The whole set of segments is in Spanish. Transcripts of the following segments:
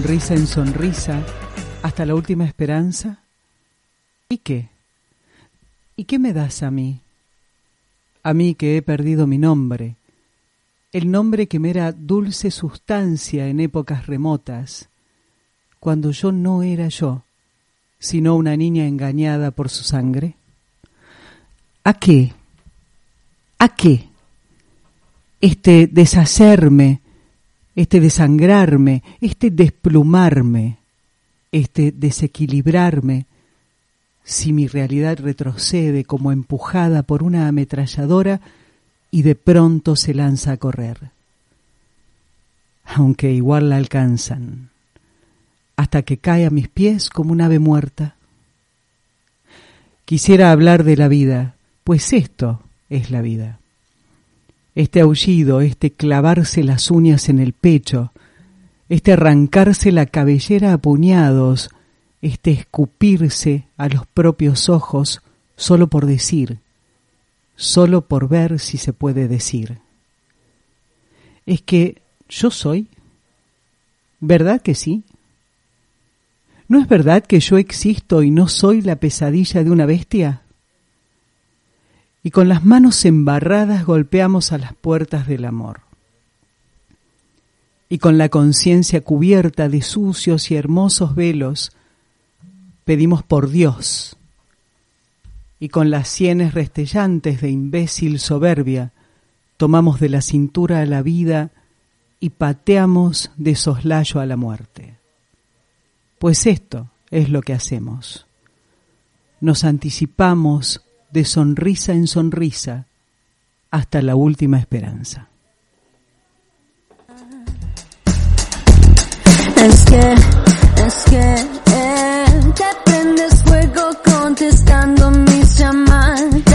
sonrisa en sonrisa hasta la última esperanza, ¿y qué? ¿Y qué me das a mí? A mí que he perdido mi nombre, el nombre que me era dulce sustancia en épocas remotas, cuando yo no era yo, sino una niña engañada por su sangre. ¿A qué? ¿A qué? Este deshacerme, este desangrarme, este desplumarme, este desequilibrarme, si mi realidad retrocede como empujada por una ametralladora y de pronto se lanza a correr. Aunque igual la alcanzan, hasta que cae a mis pies como un ave muerta. Quisiera hablar de la vida, pues esto es la vida. Este aullido, este clavarse las uñas en el pecho, este arrancarse la cabellera a puñados, este escupirse a los propios ojos solo por decir, solo por ver si se puede decir. Es que yo soy. ¿Verdad que sí? ¿No es verdad que yo existo y no soy la pesadilla de una bestia? Y con las manos embarradas golpeamos a las puertas del amor. Y con la conciencia cubierta de sucios y hermosos velos, pedimos por Dios. Y con las sienes restellantes de imbécil soberbia, tomamos de la cintura a la vida y pateamos de soslayo a la muerte. Pues esto es lo que hacemos. Nos anticipamos de sonrisa en sonrisa hasta la última esperanza. Es que, es que, eh, te prendes fuego contestando mis llamadas.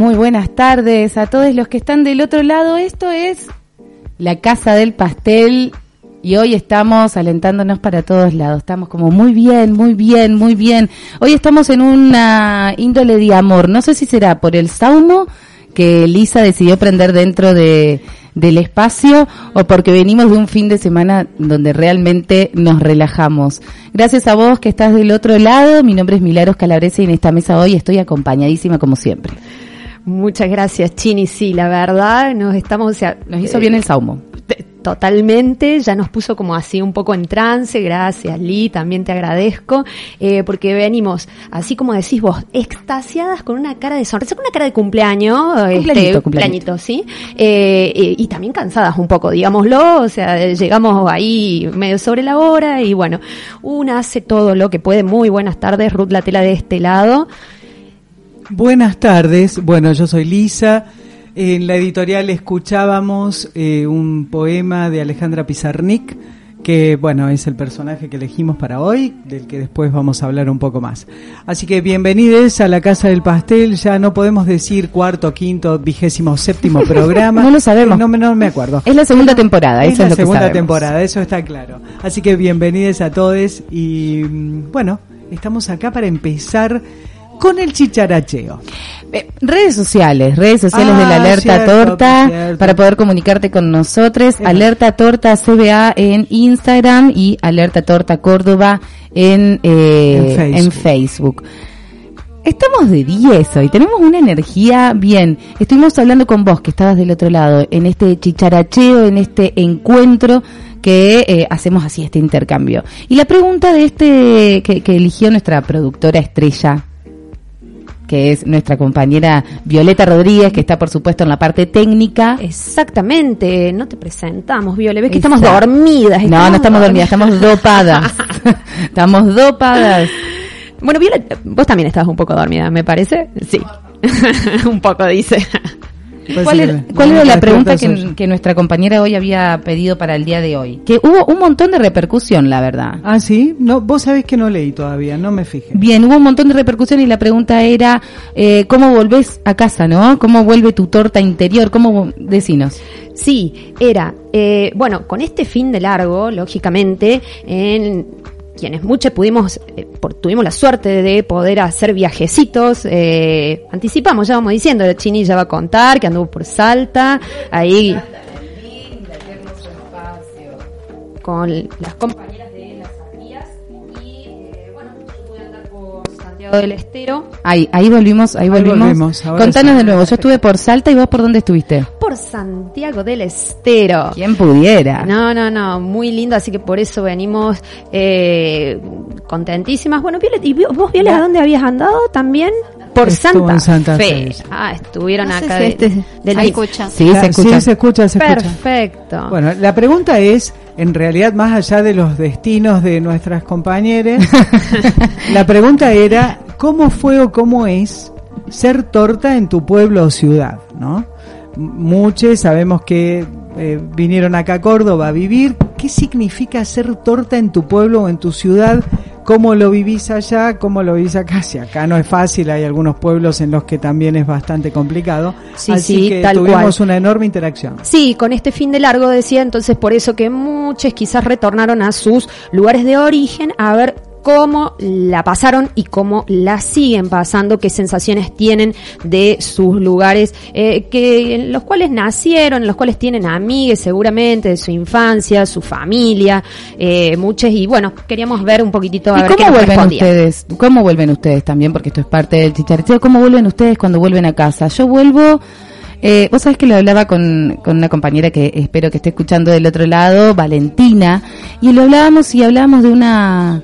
Muy buenas tardes a todos los que están del otro lado. Esto es la Casa del Pastel y hoy estamos alentándonos para todos lados. Estamos como muy bien, muy bien, muy bien. Hoy estamos en una índole de amor. No sé si será por el saumo que Lisa decidió prender dentro de, del espacio o porque venimos de un fin de semana donde realmente nos relajamos. Gracias a vos que estás del otro lado. Mi nombre es Milagros Calabrese y en esta mesa hoy estoy acompañadísima como siempre. Muchas gracias, Chini. Sí, la verdad, nos estamos, o sea, Nos hizo bien el saumo. te- totalmente, ya nos puso como así un poco en trance, gracias Lee, también te agradezco, eh, porque venimos, así como decís vos, extasiadas con una cara de sonrisa, con una cara de cumpleaños, Cumpleañito, este, cumpleañito. ¿sí? Eh, eh, y también cansadas un poco, digámoslo, o sea, llegamos ahí medio sobre la hora y bueno, una hace todo lo que puede. Muy buenas tardes, Ruth La Tela de este lado. Buenas tardes, bueno, yo soy Lisa. En la editorial escuchábamos eh, un poema de Alejandra Pizarnik, que bueno, es el personaje que elegimos para hoy, del que después vamos a hablar un poco más. Así que bienvenidos a la Casa del Pastel, ya no podemos decir cuarto, quinto, vigésimo, séptimo programa. No lo sabemos. No, me- no me acuerdo. Es la segunda temporada, Es eso la es lo segunda temporada, eso está claro. Así que bienvenidos a todos y mm, bueno, estamos acá para empezar con el chicharacheo. Eh, redes sociales, redes sociales Ah, de la Alerta cierto, Torta, cierto. para poder comunicarte con nosotros. Alerta Torta CBA en Instagram y Alerta Torta Córdoba en, eh, En Facebook. en Facebook. Estamos de 10 hoy, tenemos una energía bien. Estuvimos hablando con vos, que estabas del otro lado, en este chicharacheo, en este encuentro que eh, hacemos así, este intercambio. Y la pregunta de este que, que eligió nuestra productora estrella, que es nuestra compañera Violeta Rodríguez, que está por supuesto en la parte técnica. Exactamente, no te presentamos, Viole, ves que Exacto. estamos dormidas. No, no estamos dormidas, estamos dopadas. estamos dopadas. Bueno, Viole, vos también estabas un poco dormida, me parece. Sí, un poco dice. Puede ¿Cuál era, que- cuál era la pregunta que nuestra compañera hoy había pedido para el día de hoy? Que hubo un montón de repercusión, la verdad. Ah, sí, no, vos sabés que no leí todavía, no me fijé. Bien, hubo un montón de repercusión y la pregunta era eh, cómo volvés a casa, ¿no? ¿Cómo vuelve tu torta interior? ¿Cómo decinos? Sí, era, eh, bueno, con este fin de largo, lógicamente, en quienes muchos pudimos, eh, por- tuvimos la suerte de poder hacer viajecitos, eh, anticipamos, ya vamos diciendo, Chini ya va a contar que anduvo por Salta, ahí con las compañeras Santiago del Estero. Ahí, ahí volvimos, ahí volvimos. Contanos de nuevo, yo estuve por Salta y vos por dónde estuviste. Por Santiago del Estero. ¿Quién pudiera? No, no, no, muy lindo, así que por eso venimos eh, contentísimas. Bueno, Violet, ¿y vos, Violet, a dónde habías andado también? Por Estuvo Santa, en Santa Fe. Fe. Ah, estuvieron No acá si de- este- del se escucha. Sí, Ah, se escucha. Sí, se escucha, se escucha. Perfecto. Bueno, la pregunta es, en realidad, más allá de los destinos de nuestras compañeras, la pregunta era, ¿cómo fue o cómo es ser torta en tu pueblo o ciudad? ¿no? Muchos sabemos que eh, vinieron acá a Córdoba a vivir. ¿Qué significa ser torta en tu pueblo o en tu ciudad? ¿Cómo lo vivís allá? ¿Cómo lo vivís acá? Si acá no es fácil, hay algunos pueblos en los que también es bastante complicado. Sí, Así sí, que tal tuvimos cual. una enorme interacción. Sí, con este fin de largo decía, entonces por eso que muchos quizás retornaron a sus lugares de origen a ver cómo la pasaron y cómo la siguen pasando, qué sensaciones tienen de sus lugares, eh, que en los cuales nacieron, en los cuales tienen amigues seguramente de su infancia, su familia, eh, muchos y bueno, queríamos ver un poquitito a ¿Y ver cómo vuelven ustedes? ¿Cómo vuelven ustedes también? Porque esto es parte del chicharacheo. ¿Cómo vuelven ustedes cuando vuelven a casa? Yo vuelvo... Eh, vos sabés que lo hablaba con, con una compañera que espero que esté escuchando del otro lado, Valentina, y lo hablábamos y hablábamos de una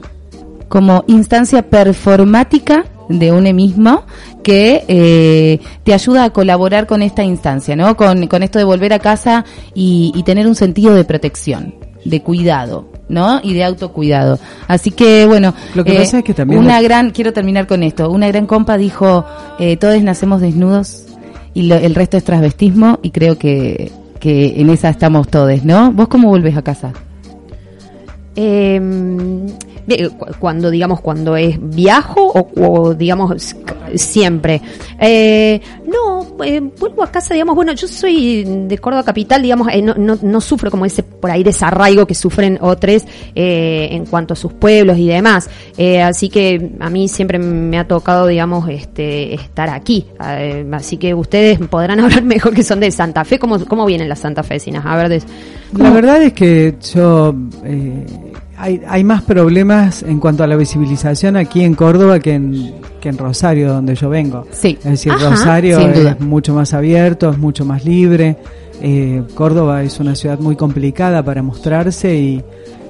como instancia performática de uno mismo que eh, te ayuda a colaborar con esta instancia, ¿no? Con, con esto de volver a casa y, y tener un sentido de protección, de cuidado, ¿no? Y de autocuidado. Así que, bueno, Lo que pasa es que también una lo- gran, quiero terminar con esto, una gran compa dijo, eh, todos nacemos desnudos y lo- el resto es transvestismo y creo que, que en esa estamos todos, ¿no? ¿Vos cómo vuelves a casa? Eh, de- cu- cuando digamos cuando es viajo o, o, digamos siempre. Eh, no eh, vuelvo a casa digamos bueno yo soy de Córdoba capital digamos eh, no, no, no sufro como ese por ahí desarraigo que sufren otros eh, en cuanto a sus pueblos y demás. Eh, así que a mí siempre me ha tocado digamos este estar aquí. Eh, así que ustedes podrán hablar mejor que son de Santa Fe. Cómo, cómo vienen las santafesinas a ver des- La verdad es que yo eh, hay, hay más problemas en cuanto a la visibilización aquí en Córdoba que en, que en Rosario, donde yo vengo. Sí. Es decir, Ajá, Rosario es mucho más abierto, es mucho más libre. Eh, Córdoba es una ciudad muy complicada para mostrarse y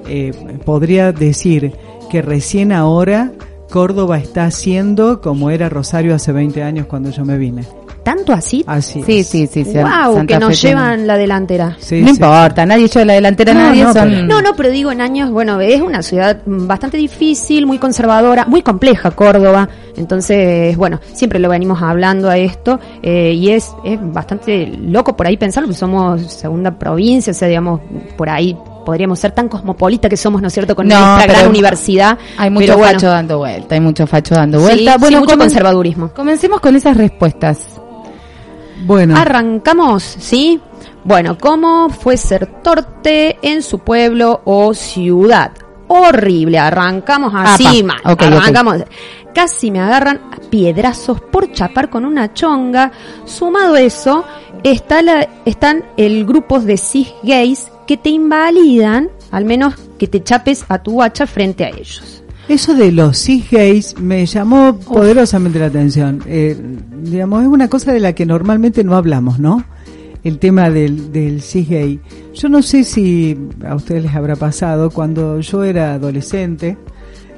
eh, podría decir que recién ahora Córdoba está siendo como era Rosario hace 20 años cuando yo me vine. ¿Tanto así? Así Sí, es. sí, sí. sí, wow, Santa que nos Fe tiene- llevan la delantera. Sí, no sí. importa, nadie lleva la delantera, No, nadie no, son... pero- No, no, pero digo en años, bueno, es una ciudad mm, bastante difícil, muy conservadora, muy compleja Córdoba. Entonces, bueno, siempre lo venimos hablando a esto eh, y es, es bastante loco por ahí pensarlo, porque somos segunda provincia, o sea, digamos, por ahí podríamos ser tan cosmopolita que somos, ¿no es cierto?, con No, nuestra gran universidad. Hay mucho pero bueno, facho dando vuelta, hay mucho facho dando sí, vuelta. sí, bueno, mucho comen- conservadurismo. Comencemos con esas respuestas. Bueno, Arrancamos, ¿sí? Bueno, ¿cómo fue ser torte en su pueblo o ciudad? Horrible, arrancamos así, Apa, mal, ok, ok. arrancamos. Casi me agarran a piedrazos por chapar con una chonga. Sumado a eso, está la, están el grupos de cis gays que te invalidan, al menos que te chapes a tu hacha frente a ellos. Eso de los cis gays me llamó poderosamente la atención. Eh, digamos, es una cosa de la que normalmente no hablamos, ¿no? El tema del, del cis gay. Yo no sé si a ustedes les habrá pasado, cuando yo era adolescente,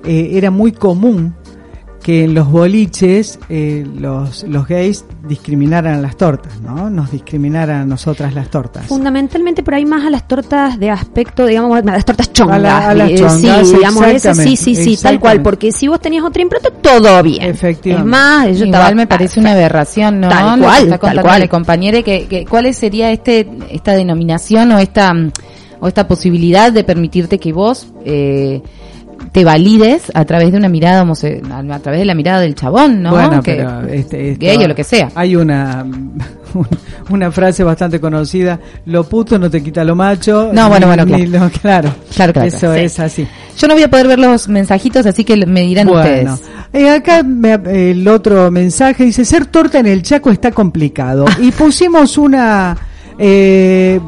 eh, era muy común que en los boliches eh, los, los gays discriminaran a las tortas, ¿no? Nos discriminaran a nosotras las tortas. Fundamentalmente por ahí más a las tortas de aspecto, digamos, a las tortas chongas. A la- a las eh, chongas, sí, digamos, eso sí, sí, sí, tal cual. Porque si vos tenías otra impronta, todo bien. Efectivamente. Es más, yo Igual estaba me parece una aberración, ¿no? Tal cual, está tal contando cual. que, que, ¿cuál sería este, esta denominación o esta, o esta posibilidad de permitirte que vos, eh, te valides a través de una mirada homose- a, través de la mirada del chabón, ¿no? Bueno, Que- pero este, esto- gay o lo que sea. Hay una una frase bastante conocida, lo puto no te quita lo macho. No, bueno, ni- bueno, lo- claro. Claro, claro, Eso. Sí. es así. Yo no voy a poder ver los mensajitos, así que me dirán Bueno, ustedes. eh, acá me- el otro mensaje dice, ser torta en el Chaco está complicado. Y pusimos una... eh,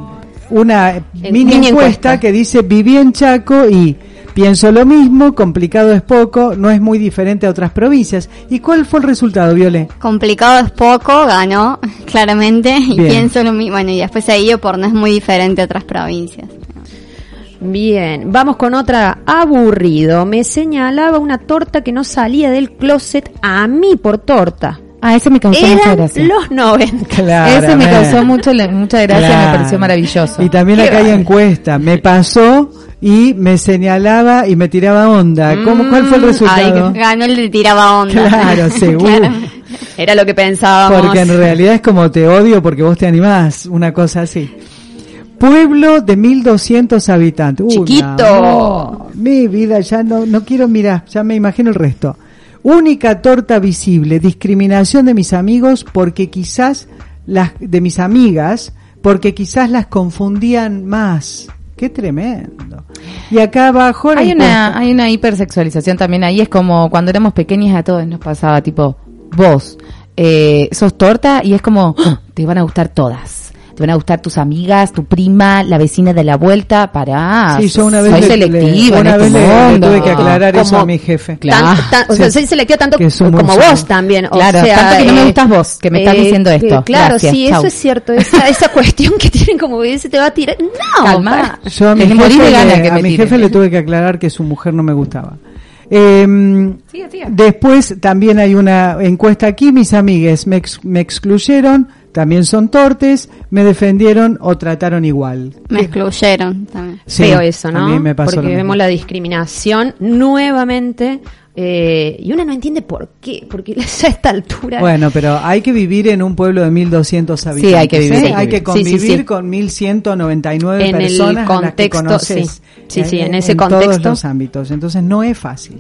una mini, mini encuesta, encuesta. que dice viví en Chaco y pienso lo mismo, complicado es poco, no es muy diferente a otras provincias. ¿Y cuál fue el resultado, Viole? Complicado es poco, ganó claramente y Bien. pienso lo mismo. Bueno, y después seguido por no es muy diferente a otras provincias. Bien, vamos con otra. Aburrido. Me señalaba una torta que no salía del closet a mí por torta. Ah, ese me causó mucha Eran gracia. los 90. Ese me causó mucho, mucha gracia, Claro. me pareció maravilloso. Y también Qué acá hay encuesta. Me pasó y me señalaba y me tiraba onda. ¿Cómo, ¿Cuál fue el Mm, resultado? ay, Ganó el de tiraba onda. Claro, seguro. Claro. Era lo que pensábamos. Porque en realidad es como te odio porque vos te animás, una cosa así. Pueblo de 1200 habitantes. Chiquito. mi vida, ya no, no quiero mirar, ya me imagino el resto. Única torta visible, discriminación de mis amigos porque quizás las, de mis amigas, porque quizás las confundían más. Qué tremendo. Y acá abajo Hay una, hay una hipersexualización también ahí, es como cuando éramos pequeñas a todos nos pasaba, tipo, vos, eh, sos torta y es como, "Ah, te van a gustar todas. Te van a gustar tus amigas, tu prima, la vecina de la vuelta, para Sí, yo una vez, soy le- selectiva le, una este vez le- le mundo. tuve que aclarar eso a mi jefe. Claro. Tan- tan- o sea, Sí. soy selectiva tanto como vos también. O Claro, sea, tanto que no me eh, gustas vos, que me estás diciendo eh, esto. Claro, Gracias, sí, chau. eso es cierto. Esa, esa cuestión que tienen como se te va a tirar. No, Calma. Yo a mi, jefe, le, ganas que a mi jefe le tuve que aclarar que su mujer no me gustaba. Eh. Después también hay una encuesta aquí, mis amigues me, ex- me excluyeron, también son tortes, me defendieron o trataron igual. Me excluyeron también. Sí, Feo eso, ¿no? A mí me pasó Porque lo mismo. vemos la discriminación nuevamente eh, y uno no entiende por qué, porque a esta altura... Bueno, pero hay que vivir en un pueblo de 1200 habitantes. hay que vivir, ¿eh? que Hay que vivir. Sí, sí, convivir sí. con 1199 En el personas a las que contexto, conoces. sí. Sí, sí, en eh, ese todos contexto. los ámbitos. Entonces no es fácil.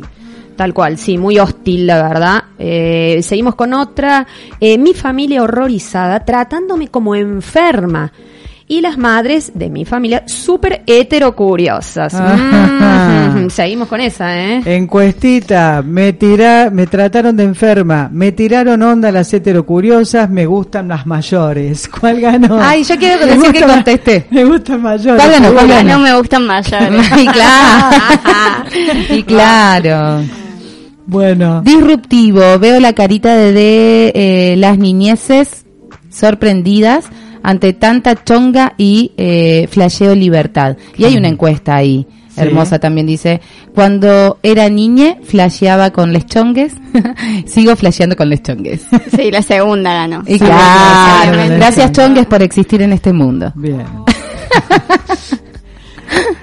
Tal cual, sí, muy hostil, la verdad. Eh, seguimos con otra. Eh, mi familia horrorizada, tratándome como enferma. Y las madres de mi familia súper heterocuriosas. Ah. Mm, seguimos con esa, ¿eh? Encuestita, me tira, me trataron de enferma, me tiraron onda las heterocuriosas, me gustan las mayores. ¿Cuál ganó? Ay, yo quiero decir que contesté. Me gustan mayores. ¿Cuál ganó? ¿Cuál ganó? No me gustan mayores. y claro. y claro. Bueno, Disruptivo, veo la carita de, de, eh, las niñeces sorprendidas ante tanta chonga y eh, flasheo libertad. Y hay una encuesta ahí. Sí. Hermosa también dice, cuando era niña flasheaba con les chongues, sigo flasheando con les chongues. Sí, la segunda ganó. Y claro, gracias chongues por existir en este mundo. Bien.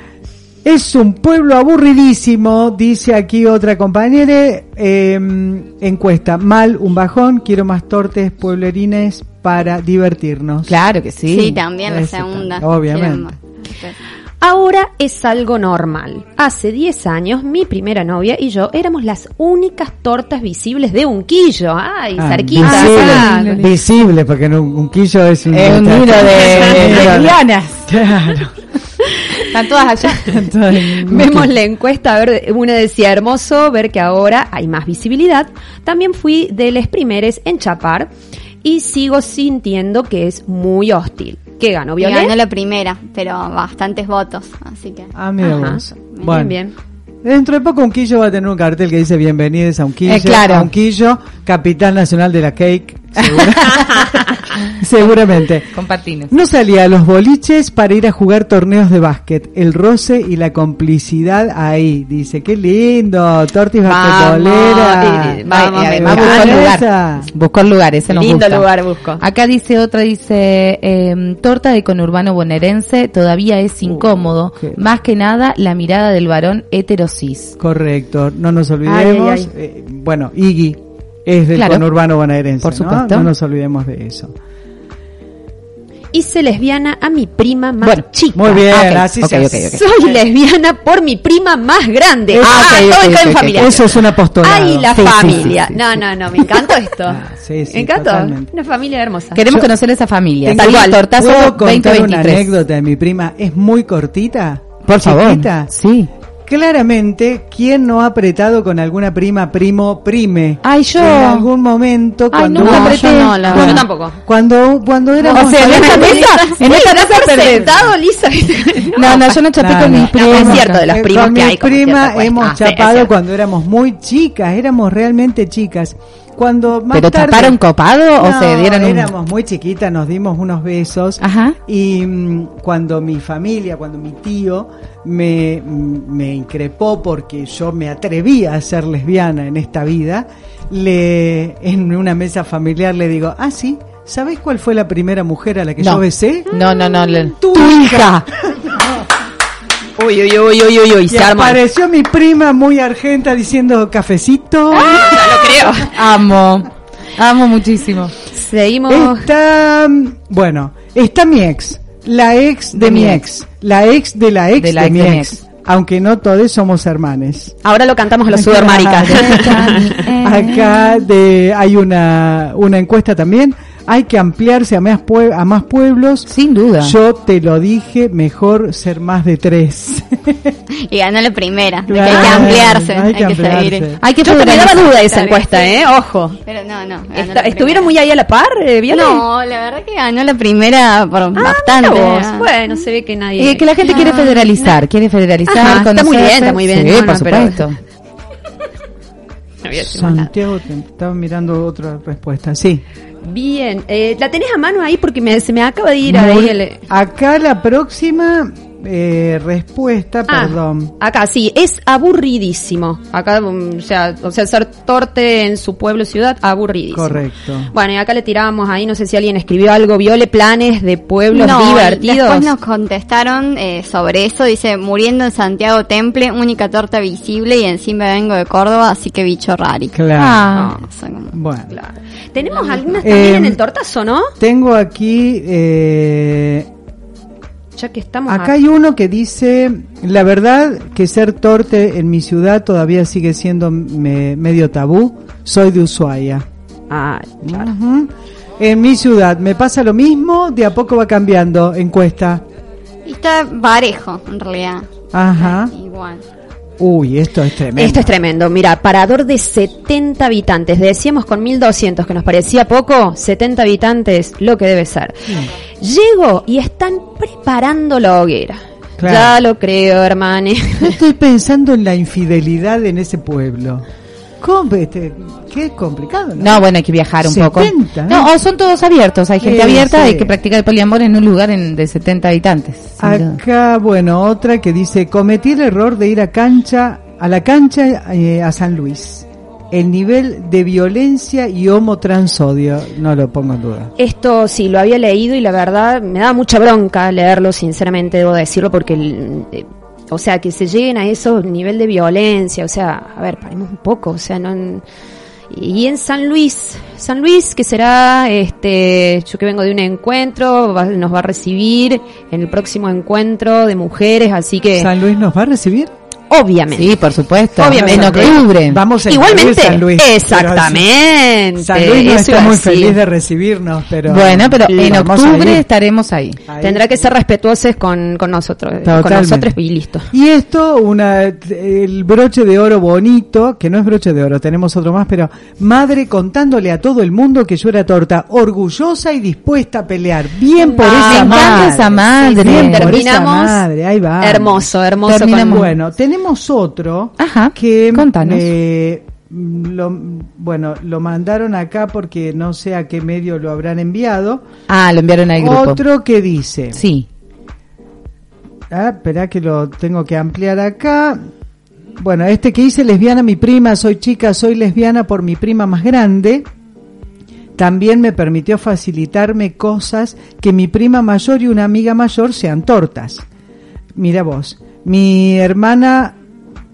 Es un pueblo aburridísimo, dice aquí otra compañera. eh, encuesta, mal, un bajón, quiero más tortes pueblerines para divertirnos. Claro que sí. Sí, también la segunda. también, obviamente. Ahora es algo normal. Hace 10 años mi primera novia y yo éramos las únicas tortas visibles de Unquillo. Ay, Ah, cerquita. visible, Ah, visible, porque en un, un quillo es un, Es un nido de lesbianas. Claro. Están todas allá. Vemos la encuesta, a ver, una decía hermoso ver que ahora hay más visibilidad. También fui de los primeros en Chapar y sigo sintiendo que es muy hostil. ¿Qué ganó, Y ganó Violet? la primera, pero bastantes votos, así que... Ah, mira vos. Bien, Bueno, bien. Dentro de poco Unquillo va a tener un cartel que dice bienvenidos a Unquillo. Eh, claro. A Unquillo, capital nacional de la cake. segura- Seguramente. Compartinos. No salía a los boliches para ir a jugar torneos de básquet. El roce y la complicidad ahí. Dice, qué lindo, tortis Vamos, basquetbolera. eh, vamos, me además Ah, buscó el lugar. Buscó el lugar, ese nos Lindo gusta. lugar busco. Acá dice otra, dice, eh, torta de conurbano bonaerense todavía es incómodo. qué- Más que nada, la mirada del varón heterosis. Correcto, no nos olvidemos. Ay, ay, eh, bueno, Iggy es del Claro. conurbano bonaerense. Por ¿no? supuesto. No nos olvidemos de eso. Hice lesbiana a mi prima más Bueno, chica. Muy bien, Ah, ok, así ok, se ok, hace. ok. Soy lesbiana por mi prima más grande. Ah, todo está en familia. Eso es un apostolado. Ay, la Sí, familia. sí, sí, no, sí. no, no, me encantó esto. Ah, sí, sí, me encantó. totalmente. Una familia hermosa. Queremos Yo- conocer esa familia. Tengo- Salí tortazo ¿Puedo contar una 2023. anécdota de mi prima? Es muy cortita. Por favor. chiquita. Sí. Claramente, ¿quién no ha apretado con alguna prima, primo, prime? Ay, yo. En algún momento Ay, cuando nunca No, apreté. yo no, la cuando, verdad. tampoco. Cuando, cuando éramos O sea, en esta mesa, en esta mesa sentado, Lisa. No, no, yo no chapé No, con no. mis No, primos. es cierto, de los primos con que mi hay como prima cierta cuesta. hemos Ah, chapado cuando éramos muy chicas, éramos realmente chicas. Cuando más ¿Pero tarde- chaparon copado o se dieron un- éramos muy chiquitas, nos dimos unos besos. Ajá. Y mm, cuando mi familia, cuando mi tío me, mm, me increpó porque yo me atreví a ser lesbiana en esta vida, le en una mesa familiar le digo, ah, sí, ¿sabés cuál fue la primera mujer a la que No. yo besé? No, no, no. le- Tu hija. Uy, uy, uy, uy, uy, uy, Y se arma. apareció mi prima muy argenta diciendo cafecito. Ya lo creo. Amo. Amo muchísimo. Seguimos. Está, bueno, está mi ex, la ex de, De mi mi ex, la ex de la ex De de, la ex mi de mi ex. ex. Aunque no todos somos hermanes. Ahora lo cantamos a los sudarmaricas. Acá de, hay una, una encuesta también. Hay que ampliarse a más, pue- a más pueblos. Sin duda. Yo te lo dije, mejor ser más de tres. Y ganó la primera. Claro, hay que ampliarse, hay hay, que ampliarse. seguir. Hay que Yo te me daba duda esa encuesta, ¿eh? Ojo. Pero no, no. ¿Estuvieron primera. muy ahí a la par, eh? No, la verdad que ganó la primera por Ah, bastante. Bueno, se ve que nadie. Eh, que la gente quiere federalizar, quiere federalizar. Ajá, está muy bien, está muy bien, Sí, no, por no, pero- supuesto. No. Santiago, te- estaba mirando otra respuesta. Sí. Bien, eh, la tenés a mano ahí porque me, se me acaba de ir ahí Muy- el. Acá la próxima eh, respuesta, Ah, perdón. Acá sí, es aburridísimo. Acá, mm, o sea, o sea, ser torte en su pueblo ciudad, aburridísimo. Correcto. Bueno, y acá le tirábamos ahí, no sé si alguien escribió algo, viole planes de pueblos No, divertidos. Después nos contestaron eh, sobre eso. Dice, muriendo en Santiago Temple, única torta visible y encima vengo de Córdoba, así que bicho rari. Claro. Ah. No, o sea, como- Bueno. Claro. Tenemos algunas también Eh, en el tortazo, ¿no? Tengo aquí, eh, Ya que estamos acá hay uno que dice, la verdad que ser torte en mi ciudad todavía sigue siendo me- medio tabú. Soy de Ushuaia. Ah, claro. En mi ciudad me pasa lo mismo, de a poco va cambiando, encuesta. Y está parejo, en realidad. Ajá. Igual. Uy, esto es tremendo. Esto es tremendo. Mira, parador de 70 habitantes. Decíamos con 1200 que nos parecía poco. 70 habitantes, lo que debe ser. Llego y están preparando la hoguera. Claro. Ya lo creo, hermane. Estoy pensando en la infidelidad en ese pueblo. ¿Cómo? Este, qué complicado. No, bueno, hay que viajar un 70, poco. ¿eh? No, o son todos abiertos. Hay gente abierta, sí. hay que practicar el poliamor en un lugar en, de 70 habitantes. duda. Acá, bueno, otra que dice, cometí el error de ir a cancha, a la cancha eh, a San Luis. El nivel de violencia y homotranssodio, no lo pongo en duda. Esto sí, lo había leído y la verdad me daba mucha bronca leerlo, sinceramente debo decirlo, porque, el- eh, o sea, que se lleguen a esos nivel de violencia, o sea, a ver, paremos un poco, o sea, no... Y en San Luis, San Luis, que será, este, yo que vengo de un encuentro, va- nos va a recibir en el próximo encuentro de mujeres, así que, ¿San Luis nos va a recibir? Obviamente. Sí, por supuesto. Obviamente. En octubre. Vamos a Igualmente, San Luis. exactamente. San Luis no está muy feliz de recibirnos, pero... bueno, pero Sí, en octubre estaremos ahí. Ahí. Tendrá que ser respetuosos con, con nosotros, con nosotros y listo. Y esto, una, el broche de oro bonito, que no es broche de oro, tenemos otro más, pero madre contándole a todo el mundo que yo era torta, orgullosa y dispuesta a pelear. Bien por Ah, esa me madre. esa madre. Bien por esa Terminamos. madre, ahí va. Hermoso, hermoso. Terminamos. con- Bueno, tenemos otro Ajá, que contanos. eh, lo, bueno, lo mandaron acá porque no sé a qué medio lo habrán enviado. Ah, lo enviaron al grupo. Otro que dice, Sí. Ah, espera que lo tengo que ampliar acá. Bueno, este que dice lesbiana mi prima, soy chica, soy lesbiana por mi prima más grande. También me permitió facilitarme cosas que mi prima mayor y una amiga mayor sean tortas. Mira vos, mi hermana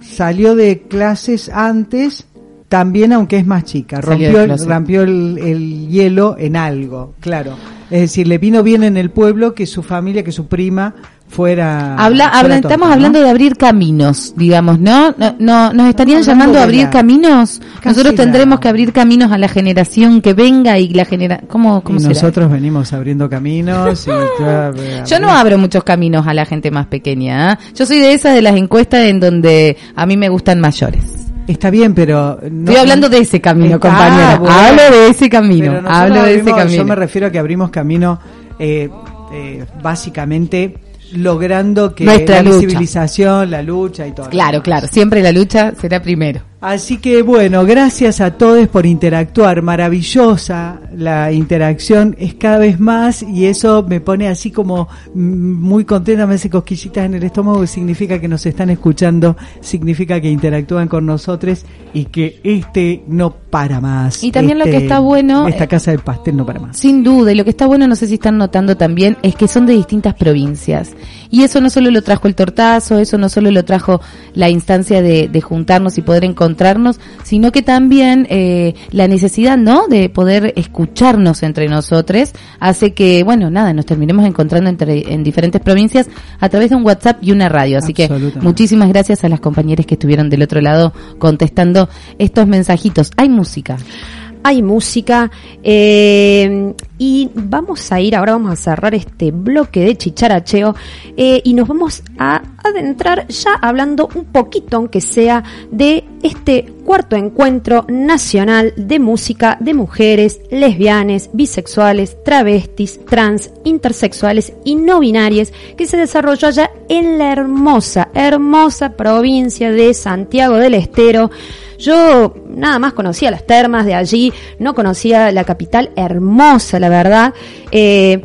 salió de clases antes, también aunque es más chica. Rompió, el, rompió el, el hielo en algo, claro. Es decir, le vino bien en el pueblo que su familia, que su prima fuera. Habla, fuera habla- torta, estamos ¿no? hablando de abrir caminos, digamos, ¿no? No, no nos estarían Estamos llamando a abrir la- caminos. Nosotros la- tendremos que abrir caminos a la generación que venga y la genera ¿Cómo, cómo Y será? nosotros venimos abriendo caminos y ya- Yo no abro muchos caminos a la gente más pequeña. ¿ah? Yo soy de esas de las encuestas en donde a mí me gustan mayores. Está bien, pero no- Estoy hablando de ese camino, Ah, compañera. bueno. Hablo de ese camino. Hablo de ese camino. Yo me refiero a que abrimos camino eh, eh, básicamente logrando que Nuestra la lucha. visibilización, la lucha y todo. Claro, claro. Siempre la lucha será primero. Así que bueno, gracias a todos por interactuar. Maravillosa la interacción, es cada vez más y eso me pone así como mm, muy contenta, me hace cosquillitas en el estómago, que significa que nos están escuchando, significa que interactúan con nosotros y que este no para más. Y también lo Este- que está bueno, Esta eh, casa del pastel no para más. Sin duda, y lo que está bueno, no sé si están notando también, es que son de distintas provincias. Y eso no solo lo trajo el tortazo, eso no solo lo trajo la instancia de, de juntarnos y poder encontrarnos, sino que también eh, la necesidad, ¿no?, de poder escucharnos entre nosotros, hace que, bueno, nada, nos terminemos encontrando entre, en diferentes provincias a través de un WhatsApp y una radio. Así que muchísimas gracias a las compañeras que estuvieron del otro lado contestando estos mensajitos. Hay música. Hay música eh, y vamos a ir, ahora vamos a cerrar este bloque de chicharacheo eh, y nos vamos a adentrar ya hablando un poquito, aunque sea, de este cuarto encuentro nacional de música de mujeres, lesbianes, bisexuales, travestis, trans, intersexuales y no binarias que se desarrolló allá en la hermosa, hermosa provincia de Santiago del Estero. Yo nada más conocía las termas de allí, no conocía la capital hermosa, la verdad. Eh,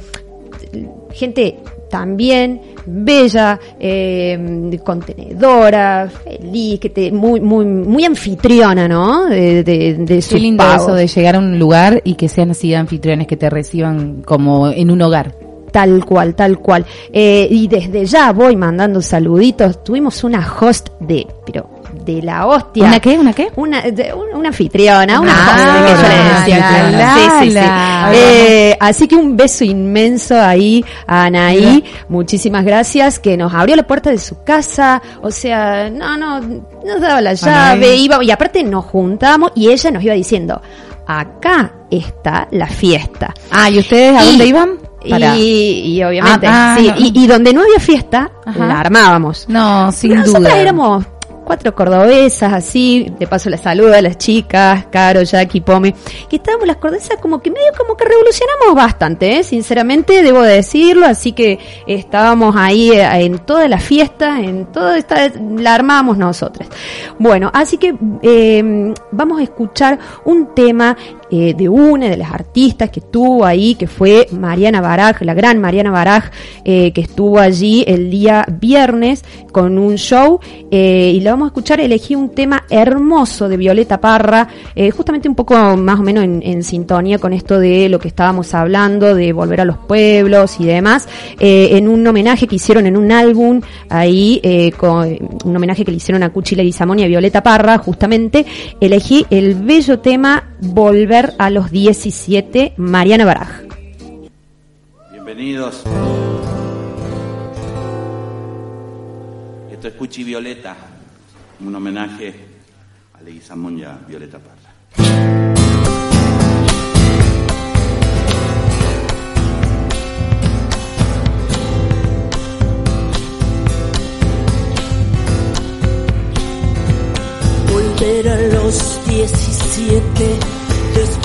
gente también bella, eh, contenedora, feliz, que te, muy, muy, muy anfitriona, ¿no? De, de, de Qué lindo eso de llegar a un lugar y que sean así anfitriones que te reciban como en un hogar. Tal cual, tal cual. Eh, y desde ya voy mandando saluditos. Tuvimos una host de, pero de la hostia. ¿Una qué? ¿Una qué? Una, de- una, una anfitriona, una Ah, host que yo le decía. la, Sí, sí, sí. Eh, así que un beso inmenso ahí a Anaí. Muchísimas gracias que nos abrió la puerta de su casa. O sea, no, no, nos daba la llave, Anaí. iba, y aparte nos juntamos y ella nos iba diciendo, acá está la fiesta. Ah, ¿y ustedes a Y- dónde iban? Y, y obviamente, Ah, ah, sí, no. y, y donde no había fiesta, Ajá. la armábamos. No, sin Nosotras duda. éramos cuatro cordobesas, así, de paso la saludo a las chicas, Caro, Jackie, Pome, que estábamos las cordobesas como que medio como que revolucionamos bastante, ¿eh? sinceramente, debo decirlo, así que estábamos ahí eh, en toda la fiesta, en toda esta, la armábamos nosotras. Bueno, así que eh, vamos a escuchar un tema eh, de una de las artistas que estuvo ahí, que fue Mariana Baraj, la gran Mariana Baraj, eh, que estuvo allí el día viernes con un show. eh, y la vamos a escuchar, elegí un tema hermoso de Violeta Parra, justamente un poco más o menos en, sintonía con esto de lo que estábamos hablando, de volver a los pueblos y demás, en un homenaje que hicieron en un álbum, ahí, un homenaje que le hicieron a Cuchi Leguizamón y a Violeta Parra, justamente, elegí el bello tema Volver a los 17, Mariana Baraj. Bienvenidos. Esto es Cuchi Violeta, un homenaje a Leguizamón y a Violeta Parra. Volver a los 17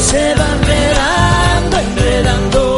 Se va enredando, enredando,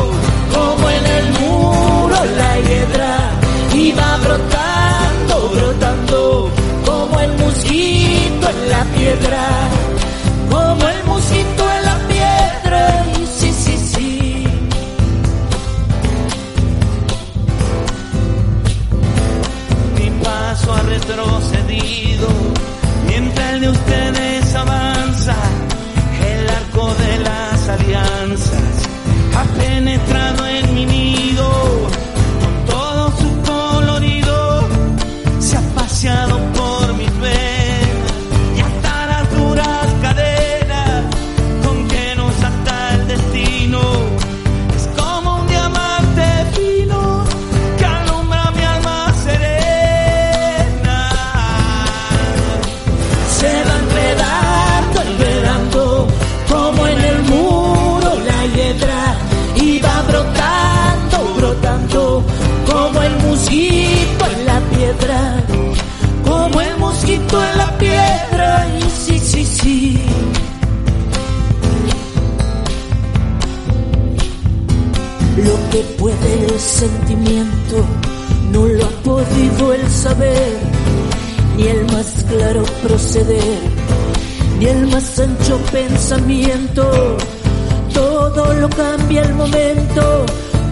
momento,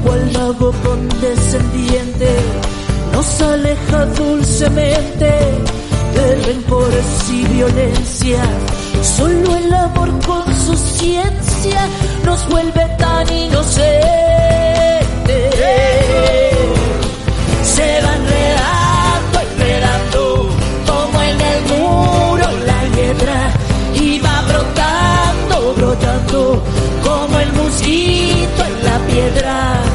cual mago condescendiente nos aleja dulcemente de rencores y violencia. Solo el amor con su ciencia nos vuelve tan inocentes en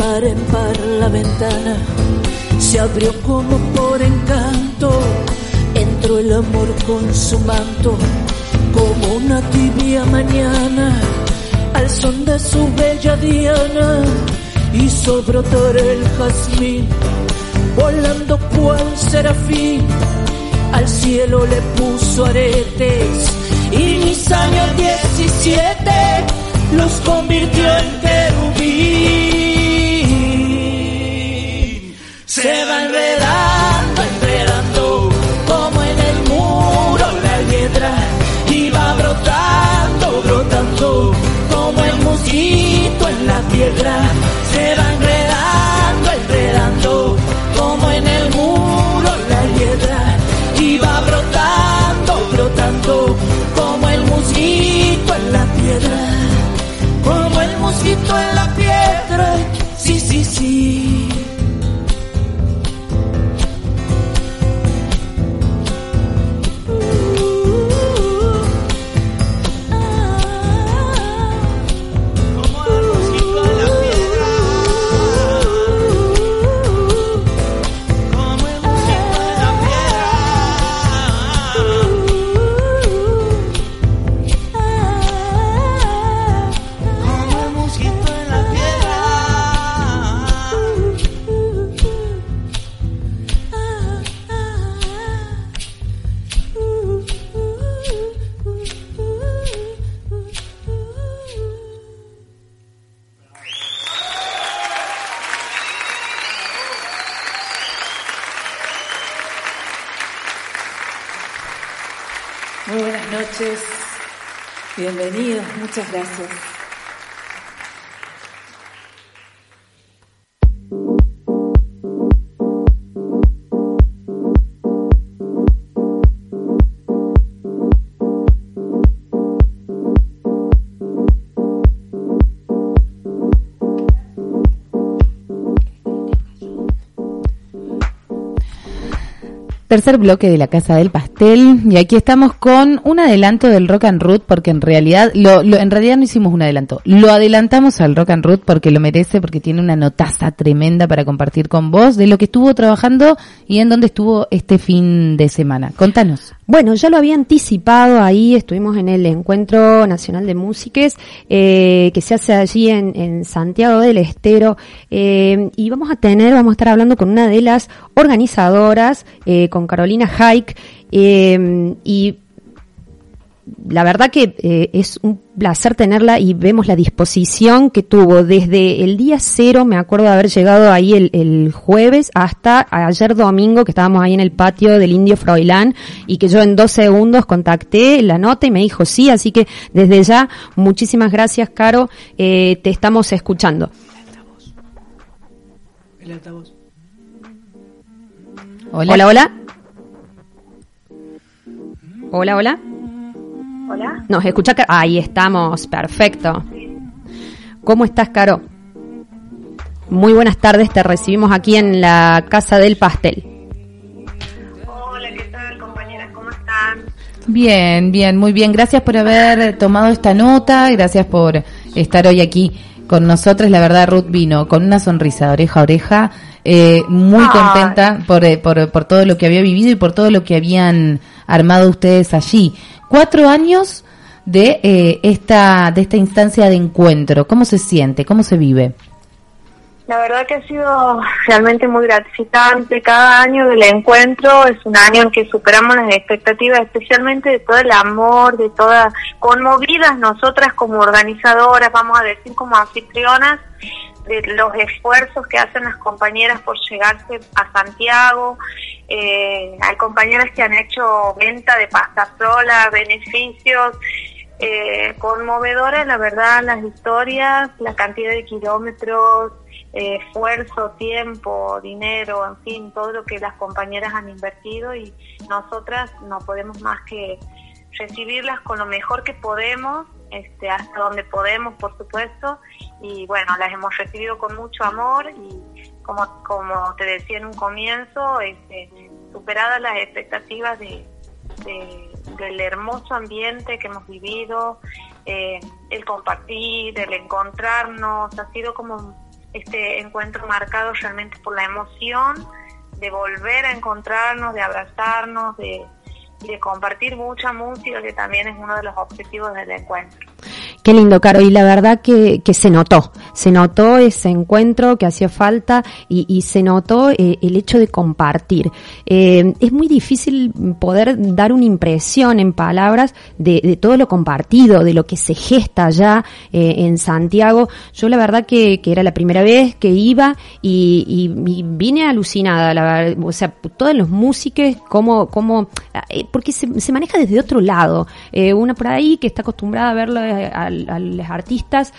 par en par la ventana. Se abrió como por encanto, entró el amor con su manto, como una tibia mañana, al son de su bella diana, hizo brotar el jazmín, volando cual serafín, al cielo le puso aretes, y mis años 17 los convirtió en querubín. Se va enredando, enredando, como en el muro la hiedra, y va brotando, brotando, como el mosquito en la piedra. Se va enredando, enredando, como en el muro la hiedra, y va brotando, brotando, como el mosquito en la piedra como el mosquito en la piedra. Tercer bloque de la Casa del Pastel y aquí estamos con un adelanto del Rock and Root porque en realidad lo, lo- en realidad no hicimos un adelanto, lo adelantamos al Rock and Root porque lo merece porque tiene una notaza tremenda para compartir con vos de lo que estuvo trabajando y en dónde estuvo este fin de semana. Contanos. Bueno, ya lo había anticipado ahí, estuvimos en el Encuentro Nacional de Músiques, eh, que se hace allí en, Santiago del Estero, eh, y vamos a tener, vamos a estar hablando con una de las organizadoras, eh, con Carolina Haik, y la verdad que eh, es un placer tenerla y vemos la disposición que tuvo desde el día cero, me acuerdo de haber llegado ahí el, el jueves hasta ayer domingo que estábamos ahí en el patio del Indio Froilán y que yo en dos segundos contacté la nota y me dijo sí, así que desde ya muchísimas gracias Caro, eh, te estamos escuchando. El altavoz. Hola. Hola, hola. Hola, hola. Hola. ¿Nos escucha? Caro? Ahí estamos, perfecto. ¿Cómo estás, Caro? Muy buenas tardes, te recibimos aquí en la Casa del Pastel. Hola, ¿qué tal, compañeras? ¿Cómo están? Bien, bien, muy bien. Gracias por haber tomado esta nota, gracias por estar hoy aquí con nosotros. La verdad, Ruth vino con una sonrisa de oreja a oreja, eh, muy Ay. contenta por, eh, por, por todo lo que había vivido y por todo lo que habían armado ustedes allí. Cuatro años de eh, esta de esta instancia de encuentro. ¿Cómo se siente? ¿Cómo se vive? La verdad que ha sido realmente muy gratificante. Cada año del encuentro es un año en que superamos las expectativas, especialmente de todo el amor, de todas conmovidas nosotras como organizadoras, vamos a decir como anfitrionas, de los esfuerzos que hacen las compañeras por llegarse a Santiago. Eh, hay compañeras que han hecho venta de pasta sola, beneficios, eh, la verdad, las historias, la cantidad de kilómetros, eh, esfuerzo, tiempo, dinero, en fin, todo lo que las compañeras han invertido y nosotras no podemos más que recibirlas con lo mejor que podemos, este, hasta donde podemos, por supuesto, y bueno, las hemos recibido con mucho amor y como, como te decía en un comienzo, este, superadas las expectativas de, de- del hermoso ambiente que hemos vivido, eh, el compartir, el encontrarnos, ha sido como este encuentro marcado realmente por la emoción de volver a encontrarnos, de abrazarnos, de, de compartir mucha música, que también es uno de los objetivos del encuentro. Qué lindo, Caro. Y la verdad que, que se notó, se notó ese encuentro que hacía falta y, se notó eh, el hecho de compartir. Eh, es muy difícil poder dar una impresión en palabras de, todo lo compartido, de lo que se gesta allá eh, en Santiago. Yo la verdad que, era la primera vez que iba y, vine alucinada, la verdad. O sea, todos los músicos, cómo, eh, porque se, maneja desde otro lado. Una por ahí que está acostumbrada a verlo a, a los artistas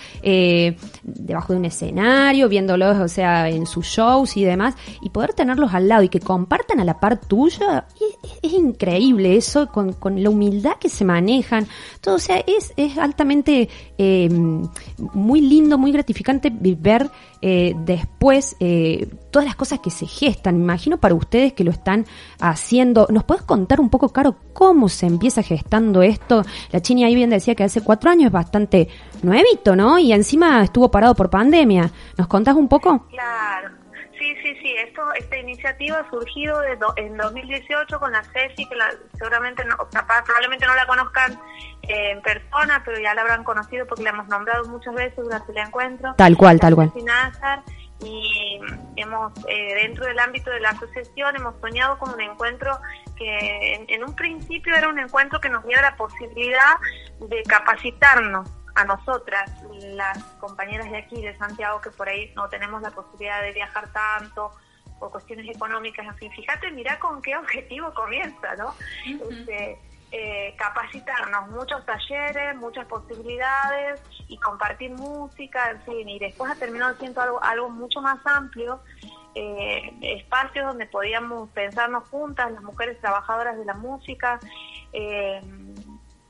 debajo de un escenario, viéndolos, o sea, en sus shows y demás, y poder tenerlos al lado y que compartan a la par tuya, es, es increíble eso, con, con la humildad que se manejan, todo, o sea, es, es altamente eh, muy lindo, muy gratificante ver eh, después eh, todas las cosas que se gestan. Imagino para ustedes que lo están haciendo. ¿Nos puedes contar un poco, Caro, cómo se empieza gestando esto? La Chini ahí bien decía que hace cuatro años es bastante nuevito, ¿no? Y encima estuvo parado por pandemia. ¿Nos contás un poco? Claro, sí, sí, sí. Esto, esta iniciativa ha surgido de do- en 2018 con la Ceci, que la- seguramente no, capaz, probablemente no la conozcan en persona, pero ya la habrán conocido porque la hemos nombrado muchas veces durante el encuentro. Tal cual, tal cual. Nazar, y hemos eh, dentro del ámbito de la asociación hemos soñado con un encuentro que en, en un principio era un encuentro que nos diera la posibilidad de capacitarnos a nosotras, las compañeras de aquí de Santiago, que por ahí no tenemos la posibilidad de viajar tanto por cuestiones económicas, en fin, fíjate, mira con qué objetivo comienza, ¿no? Este, eh, capacitarnos, muchos talleres, muchas posibilidades y compartir música, en fin, y después ha terminado siendo algo, algo mucho más amplio, eh, espacios donde podíamos pensarnos juntas, las mujeres trabajadoras de la música, eh,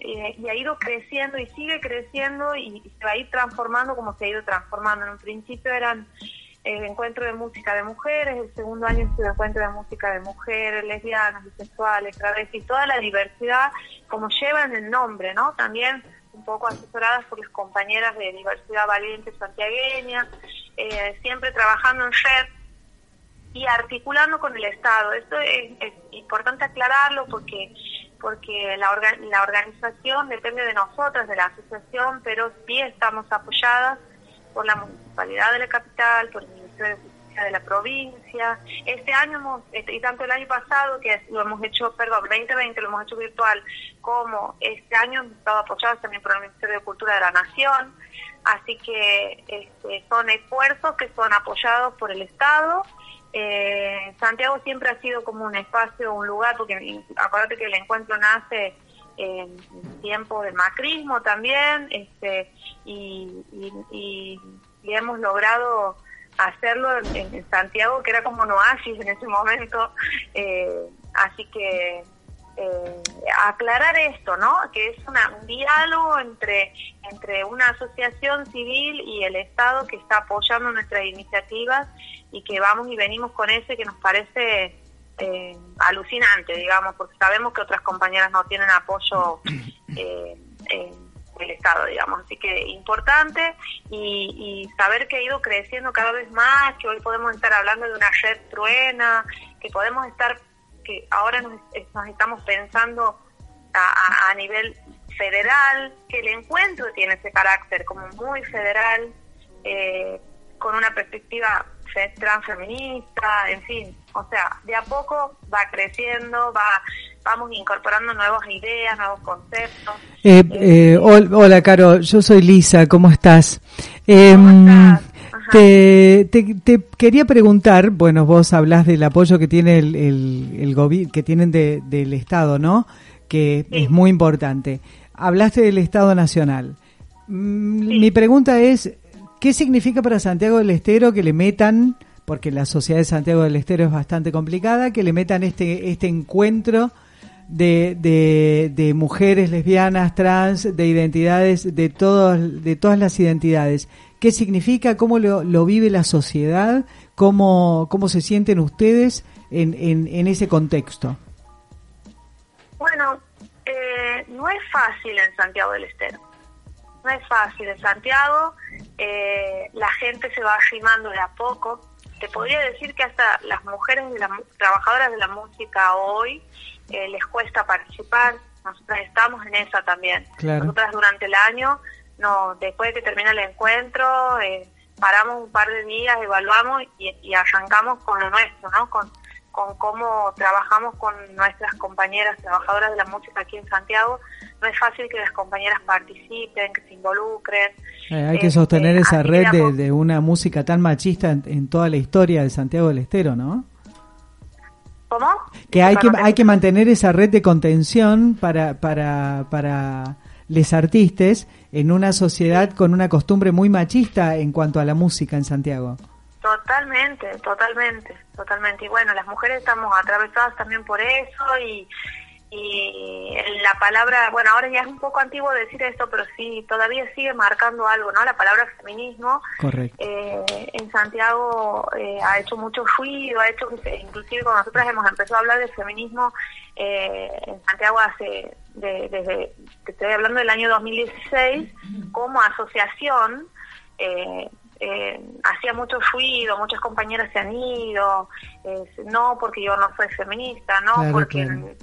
eh, y ha ido creciendo y sigue creciendo y, se va a ir transformando como se ha ido transformando. En un principio eran el encuentro de música de mujeres, el segundo año es el encuentro de música de mujeres, lesbianas, bisexuales, travestis, toda la diversidad como llevan el nombre, ¿no? También un poco asesoradas por las compañeras de Diversidad Valiente Santiagueña, eh, siempre trabajando en red y articulando con el Estado. Esto es, importante aclararlo porque porque la, orga- la organización depende de nosotras, de la asociación, pero sí estamos apoyadas por la Municipalidad de la Capital, por el Ministerio de Justicia de la provincia. Este año hemos, este, y tanto el año pasado, que lo hemos hecho, perdón, 2020 lo hemos hecho virtual, como este año hemos estado apoyados también por el Ministerio de Cultura de la Nación. Así que este, son esfuerzos que son apoyados por el Estado eh, Santiago siempre ha sido como un espacio, un lugar, porque acuérdate que el encuentro nace en tiempo de macrismo también, este, y, y- y- y hemos logrado hacerlo en, Santiago, que era como un oasis en ese momento, eh, así que eh, aclarar esto, ¿no? Que es una- un diálogo entre entre una asociación civil y el Estado que está apoyando nuestras iniciativas y que vamos y venimos con ese que nos parece eh, alucinante, digamos, porque sabemos que otras compañeras no tienen apoyo eh, eh, del Estado, digamos. Así que importante y, y saber que ha ido creciendo cada vez más, que hoy podemos estar hablando de una red truena, que podemos estar, que ahora nos, nos estamos pensando a, a- a nivel federal, que el encuentro tiene ese carácter como muy federal, eh, con una perspectiva transfeminista, en fin, o sea, de a poco va creciendo, va vamos incorporando nuevas ideas, nuevos conceptos. Eh, eh, hol- hola, Caro, yo soy Lisa, ¿cómo estás? Em, te, te, te quería preguntar, bueno, vos hablas del apoyo que tiene el, el, el gobi- que tienen de- del Estado, ¿no? Que es muy importante. Hablaste del Estado Nacional. Mm, Mi pregunta es, ¿qué significa para Santiago del Estero que le metan, porque la sociedad de Santiago del Estero es bastante complicada, que le metan este, este encuentro de, de, mujeres lesbianas, trans, de identidades, de, todos, de todas las identidades? ¿Qué significa? ¿Cómo lo, lo vive la sociedad? ¿Cómo, cómo se sienten ustedes en, en, en ese contexto? Bueno, eh, no es fácil en Santiago del Estero. No es fácil en Santiago. Eh, la gente se va arrimando de a poco. te podría decir que hasta las mujeres de la, trabajadoras de la música hoy eh, les cuesta participar. Nosotras estamos en esa también. Claro. Nosotras durante el año, no, después de que termina el encuentro, eh, paramos un par de días, evaluamos y, y arrancamos con lo nuestro, ¿no? Con, con cómo trabajamos con nuestras compañeras trabajadoras de la música aquí en Santiago. No es fácil que las compañeras participen, que se involucren. Eh, hay que Este, sostener esa así red de, una música tan machista en, en toda la historia de Santiago del Estero, ¿no? ¿Cómo? Que hay que, hay que mantener esa red de contención para, para, para les artistas en una sociedad con una costumbre muy machista en cuanto a la música en Santiago. Totalmente, totalmente, totalmente. Y bueno, las mujeres estamos atravesadas también por eso y, y la palabra, bueno, ahora ya es un poco antiguo decir esto, pero sí, todavía sigue marcando algo, ¿no? La palabra feminismo Correcto. eh, en Santiago eh, ha hecho mucho ruido, ha hecho que inclusive cuando nosotras hemos empezado a hablar de feminismo eh, en Santiago hace, de- desde, te estoy hablando del año 2016, como asociación, eh, eh, hacía mucho ruido, muchas compañeras se han ido, eh, no porque yo no soy feminista, no Claro, porque claro.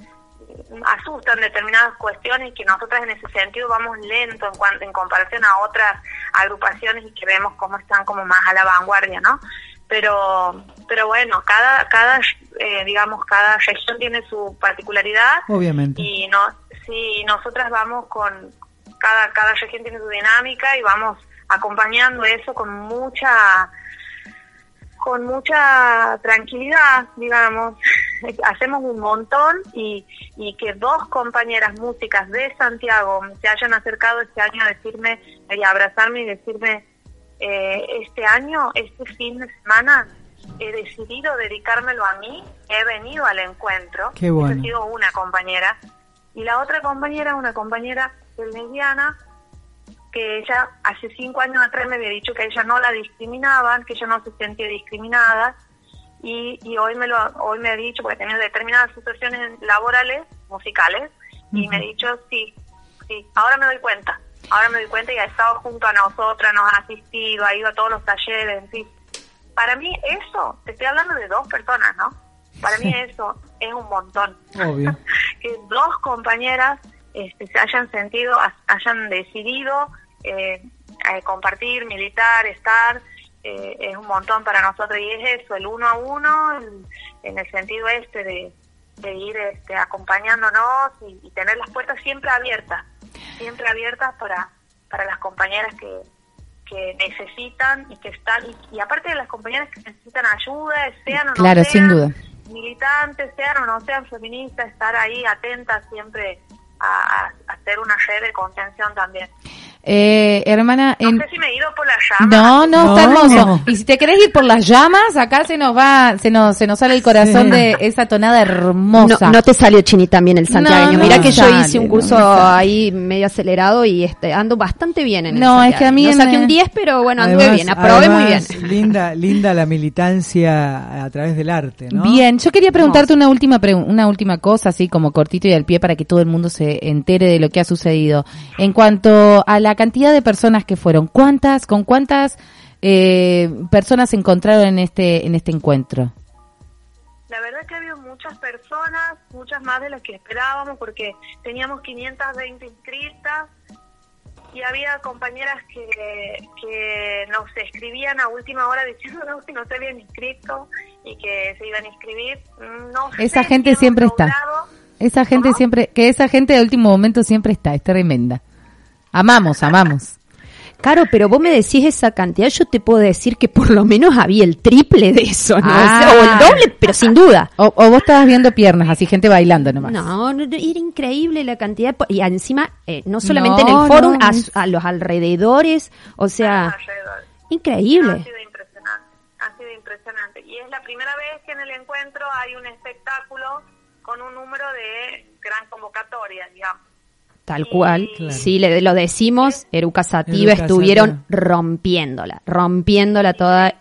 asustan determinadas cuestiones que nosotras en ese sentido vamos lento en cuanto en comparación a otras agrupaciones y que vemos cómo están como más a la vanguardia, ¿no? Pero pero bueno, cada cada eh, digamos cada región tiene su particularidad Obviamente. y no si nosotras vamos con cada cada región tiene su dinámica y vamos acompañando eso con mucha con mucha tranquilidad, digamos, hacemos un montón y, y que dos compañeras músicas de Santiago se hayan acercado este año a decirme y a abrazarme y decirme, eh, este año, este fin de semana, he decidido dedicármelo a mí, he venido al encuentro, Qué bueno. Ha sido una compañera, y la otra compañera, una compañera lesbiana, que ella hace cinco años atrás me había dicho que a ella no la discriminaban, que ella no se sentía discriminada y, y hoy me lo hoy me ha dicho porque tenía determinadas situaciones laborales musicales y me ha dicho sí sí ahora me doy cuenta ahora me doy cuenta y ha estado junto a nosotras nos ha asistido ha ido a todos los talleres en fin para mí eso te estoy hablando de dos personas no para mí eso es un montón. Obvio. que dos compañeras este, se hayan sentido, ha- hayan decidido eh, eh, compartir, militar, estar, eh, es un montón para nosotros y es eso, el uno a uno, el- en el sentido este de, de ir este, acompañándonos y, y tener las puertas siempre abiertas, siempre abiertas para, para las compañeras que, que necesitan y que están, y, y aparte de las compañeras que necesitan ayuda, sean o no Claro, sean, sin duda. militantes, sean o no sean feministas, estar ahí atentas siempre a, a hacer una red de contención también. Eh, hermana, No en... sé si me he ido por la llama. No, no, está No. hermoso. Y si te querés ir por las llamas, acá se nos va, se nos, se nos sale el corazón Sí. de esa tonada hermosa. no te salió chinita también el santiagueño. No, Mira no que yo hice un no curso ahí medio acelerado y este, ando bastante bien en el No, es que a mí. No un 10, pero bueno, anduve Además- bien, aprobé muy bien. Linda, linda la militancia a través del arte, ¿no? Bien, yo quería preguntarte una última pregu- una última cosa, así como cortito y al pie para que todo el mundo se entere de lo que ha sucedido. En cuanto a la cantidad de personas que fueron, ¿cuántas, con cuántas eh, personas se encontraron en este en este encuentro? La verdad que ha habido muchas personas, muchas más de las que esperábamos, porque teníamos 520 inscritas y había compañeras que, que nos escribían a última hora diciéndonos que no se habían inscrito y que se iban a inscribir. No Esa sé gente siempre está. logrado- Esa gente ¿Cómo? siempre, que esa gente de último momento siempre está, es tremenda. Amamos, amamos. Caro, pero vos me decís esa cantidad, yo te puedo decir que por lo menos había el triple de eso, ¿no? Ah. O sea, o el doble, pero sin duda. O, o vos estabas viendo piernas, así gente bailando nomás. No, no, no, era increíble la cantidad. Y encima, eh, no solamente en No, el foro, no, a, a los alrededores, o sea, alrededor. Ha increíble. sido impresionante, ha sido impresionante. Y es la primera vez que en el encuentro hay un espectáculo con un número de gran convocatoria, digamos. Tal cual. Claro. Sí, le, lo decimos, Eruca Sativa Eruca estuvieron Sativa. rompiéndola, rompiéndola toda.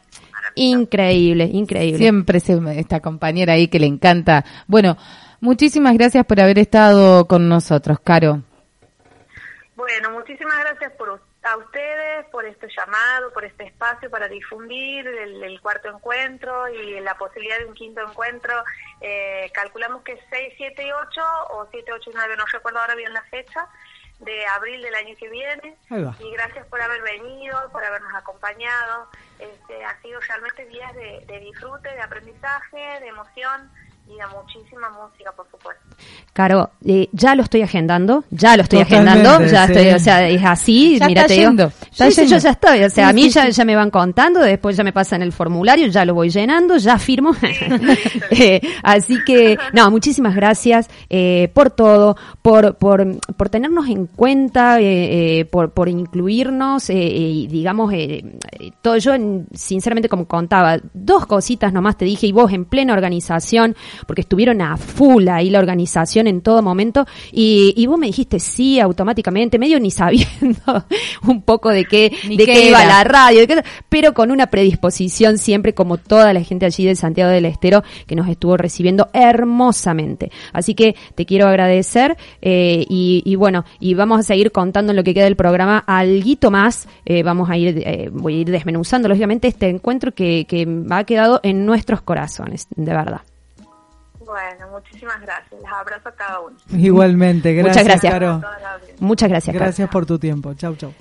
Increíble, increíble. Siempre se, esta compañera ahí que le encanta. Bueno, muchísimas gracias por haber estado con nosotros, Caro. Bueno, muchísimas gracias por, a ustedes por este llamado, por este espacio para difundir el, el cuarto encuentro y la posibilidad de un quinto encuentro. Eh, calculamos que 6, 7 y 8 o 7, 8 y 9, no recuerdo ahora bien la fecha, de abril del año que viene. Y gracias por haber venido, por habernos acompañado. Este, ha sido realmente días de, de disfrute, de aprendizaje, de emoción y muchísima música, por supuesto. Caro, eh, ya lo estoy agendando, ya lo estoy Totalmente, agendando, ya sí. estoy, o sea, es así, Ya mira, está te digo. yendo, está Sí, sí, yendo. yo ya estoy, o sea, Sí, a mí sí, ya, sí. ya me van contando, después ya me pasan el formulario, ya lo voy llenando, ya firmo. Eh, así que, no, muchísimas gracias eh, por todo, por, por, por tenernos en cuenta, eh, eh, por, por incluirnos, eh, y digamos, todo yo, en- sinceramente, como contaba, dos cositas nomás te dije, y vos en plena organización, porque estuvieron a full ahí la organización en todo momento, y, y vos me dijiste sí automáticamente, medio ni sabiendo un poco de qué, Ni de qué iba la radio, de qué- pero con una predisposición siempre como toda la gente allí de Santiago del Estero que nos estuvo recibiendo hermosamente. Así que te quiero agradecer eh, y, y bueno, y vamos a seguir contando en lo que queda del programa alguito más. eh, vamos a ir, eh, voy a ir desmenuzando lógicamente este encuentro que, que ha quedado en nuestros corazones, de verdad. Bueno, muchísimas gracias. Les abrazo a cada uno. Igualmente, gracias, Muchas gracias. Caro. Muchas gracias. Caro. Gracias por tu tiempo. Chau, chau.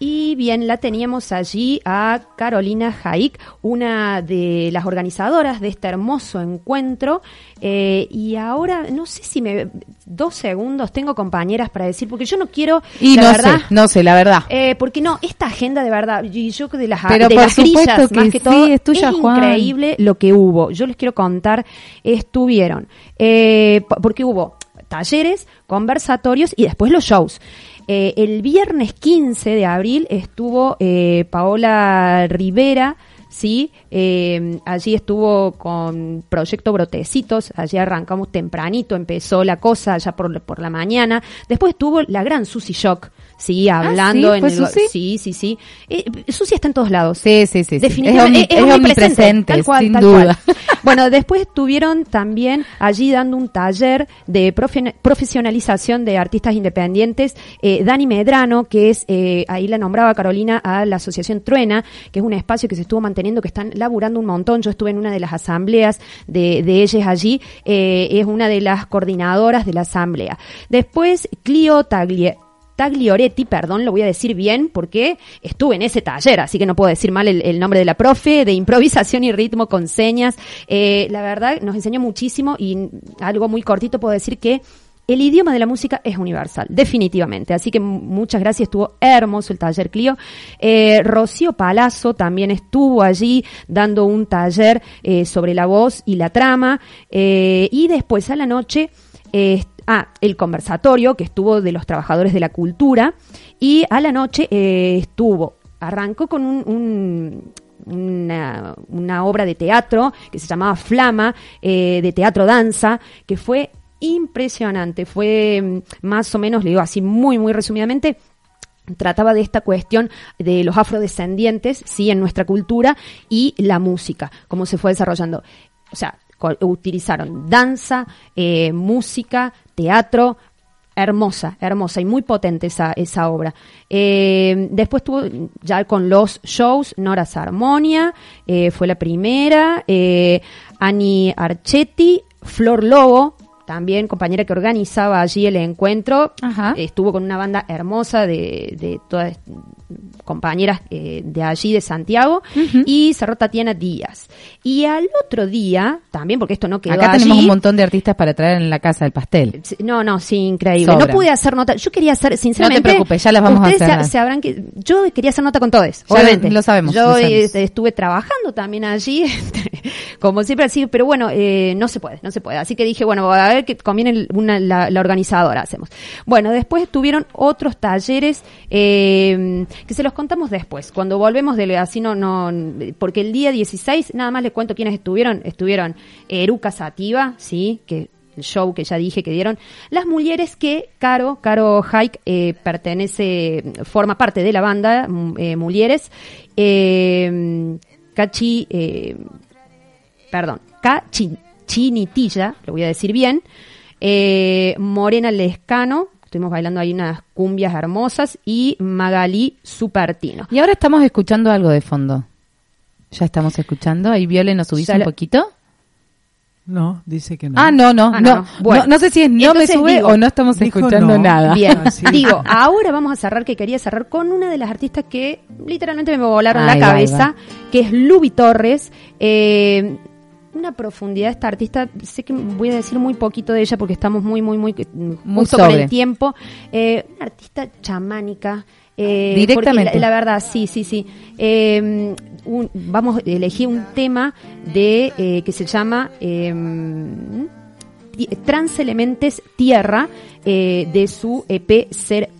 Y bien, la teníamos allí a Carolina Jaik, una de las organizadoras de este hermoso encuentro. Eh, y ahora, no sé si me. Dos segundos tengo compañeras para decir, porque yo no quiero. Y la no verdad, sé, no sé, la verdad. eh, porque no, esta agenda de verdad, y yo de las, Pero de por las grillas, que más que sí, todo, es tuya, increíble lo que hubo. Yo les quiero contar, estuvieron, eh, po- porque hubo talleres, conversatorios y después los shows. Eh, el viernes 15 de abril estuvo eh, Paola Rivera, sí, eh, allí estuvo con Proyecto Brotecitos, allí arrancamos tempranito, empezó la cosa allá por, por la mañana. Después estuvo la gran Susi Shock, sí, hablando ¿sí? en ¿Fue el- Susi? sí, sí, sí. Eh, Susi está en todos lados. Sí, sí, sí. Definitivamente, Es, es omnipresente, tal cual, sin tal duda. cual. Bueno, después estuvieron también allí dando un taller de profe- profesionalización de artistas independientes. Eh, Dani Medrano, que es, eh, ahí la nombraba Carolina, a la Asociación Truena, que es un espacio que se estuvo manteniendo, que están laburando un montón. Yo estuve en una de las asambleas de, de ellas allí. eh, es una de las coordinadoras de la asamblea. Después, Clio Taglie. Taglioretti, perdón, lo voy a decir bien porque estuve en ese taller, así que no puedo decir mal el, nombre de la profe, de improvisación y ritmo con señas. Eh, la verdad, nos enseñó muchísimo y algo muy cortito puedo decir que el idioma de la música es universal, definitivamente. Así que mu- muchas gracias, estuvo hermoso el taller Clio. Eh, Rocío Palazzo también estuvo allí dando un taller eh, sobre la voz y la trama. Y después a la noche ah, el conversatorio que estuvo de los trabajadores de la cultura y a la noche eh, estuvo, arrancó con un, un- una, obra de teatro que se llamaba Flama, eh, de teatro danza, que fue impresionante, fue mm, más o menos, le digo así muy, muy resumidamente, trataba de esta cuestión de los afrodescendientes, sí, en nuestra cultura y la música, cómo se fue desarrollando. O sea, utilizaron danza, eh, música, teatro, hermosa, hermosa y muy potente esa, esa obra. Eh, después tuvo ya con los shows, Nora Sarmonia, eh, fue la primera, eh, Ani Archetti, Flor Lobo, también compañera que organizaba allí el encuentro, Ajá. estuvo con una banda hermosa de, de todas compañeras eh, de allí de Santiago y cerró Tatiana Díaz. Y al otro día, también porque esto no quedó Acá tenemos allí, un montón de artistas para traer en la casa del pastel. No, no, sí, increíble. Sobra. No pude hacer nota. Yo quería hacer, sinceramente. preocupes, ya las vamos a hacer. Se, se habrán que, yo quería hacer nota con todos, obviamente. lo sabemos, Yo lo sabemos. eh, estuve trabajando también allí, como siempre así, pero bueno, eh, no se puede, no se puede. Así que dije, bueno, a ver que conviene la, organizadora, hacemos. Bueno, después tuvieron otros talleres eh, que se los contamos después, cuando volvemos de así no, no, porque el día 16, nada más les cuento quiénes estuvieron, estuvieron Eruca Sativa, sí, que el show que ya dije que dieron, las mujeres que Caro, Caro Hike eh, pertenece, forma parte de la banda, mm, eh, Mulieres, Cachi, eh, perdón, Cachinitilla, lo voy a decir bien, eh, Morena Lescano, Estuvimos bailando ahí unas cumbias hermosas y Magalí Supertino. Y ahora estamos escuchando algo de fondo. Ya estamos escuchando. Ahí Viole nos subís un poquito. No, dice que no. Ah, no, no, Ah, no. no. Bueno. no. no sé si es no me sube digo- o no estamos escuchando no. nada. Bien, Ah, sí. digo, ahora vamos a cerrar, que quería cerrar con una de las artistas que literalmente me volaron Ahí la va, cabeza, que es Luby Torres. Eh, una profundidad esta artista, sé que voy a decir muy poquito de ella porque estamos muy, muy, muy, Muy sobre. el tiempo. Eh, una artista chamánica. eh, Directamente. porque La, la verdad, sí, sí, sí. Eh, un- vamos a elegir un tema de eh, que se llama Transelementes Tierra de su EP Ser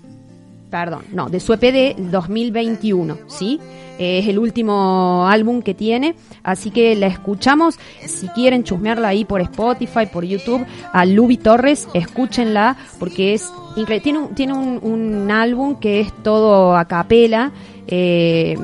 perdón, no, de su EP de 2021, ¿sí? Eh, es el último álbum que tiene, así que la escuchamos. Si quieren chusmearla ahí por Spotify, por YouTube, a Luby Torres, escúchenla porque es increíble. Tiene un, tiene un, un álbum que es todo a capela. Eh,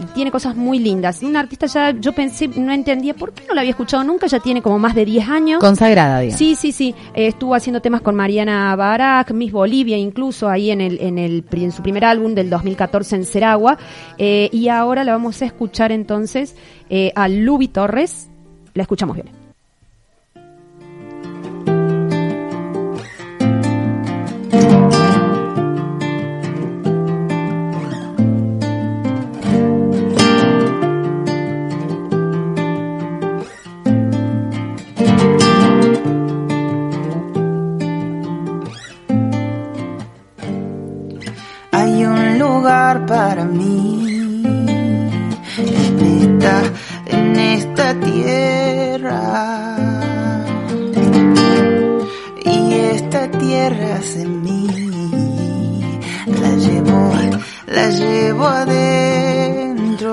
y tiene cosas muy lindas. Una artista ya, yo pensé, no entendía por qué no la había escuchado nunca, ya tiene como más de 10 años. Consagrada, digamos. Sí, sí, sí. Eh, estuvo haciendo temas con Mariana Barak, Miss Bolivia, incluso ahí en el, en el en su primer álbum del 2014 en Ceragua. Eh, y ahora la vamos a escuchar entonces eh, a Luby Torres. La escuchamos bien. Esta tierra. Y esta tierra es en mí. La llevo, la llevo adentro.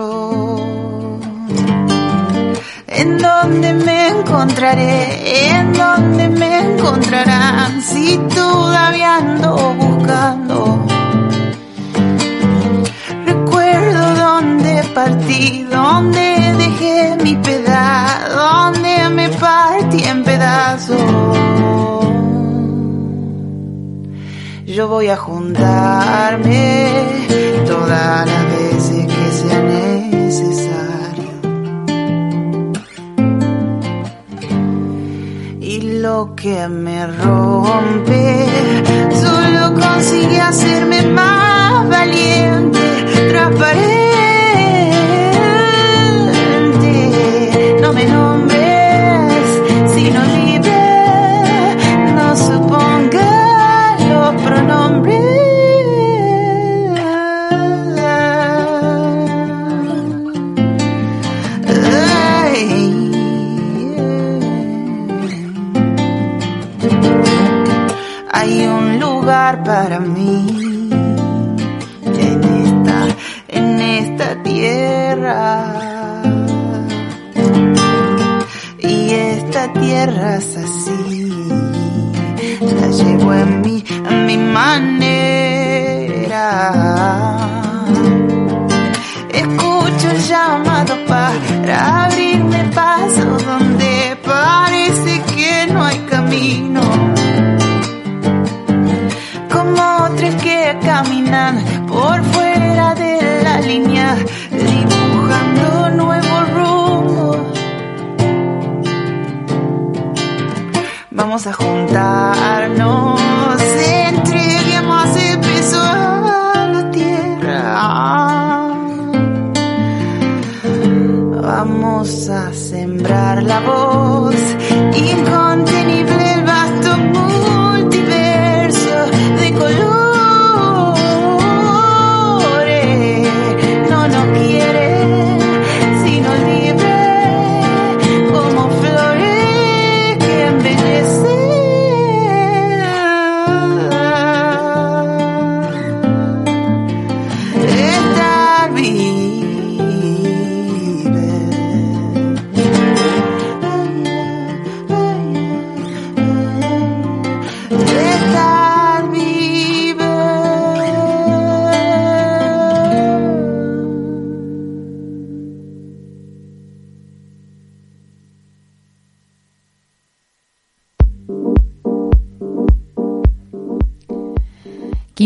En donde me encontraré, en donde me encontrarán si todavía ando buscando. Dónde partí, dónde dejé mi pedazo, dónde me partí en pedazos. Yo voy a juntarme todas las veces que sea necesario. Y lo que me rompe solo consigue hacerme más valiente, transparente. Me nombres, sino libre, no suponga los pronombres. Hay un lugar para mí esta tierra es así, la llevo en mi, en mi manera. Escucho el llamado para abrirme Vamos a juntarnos,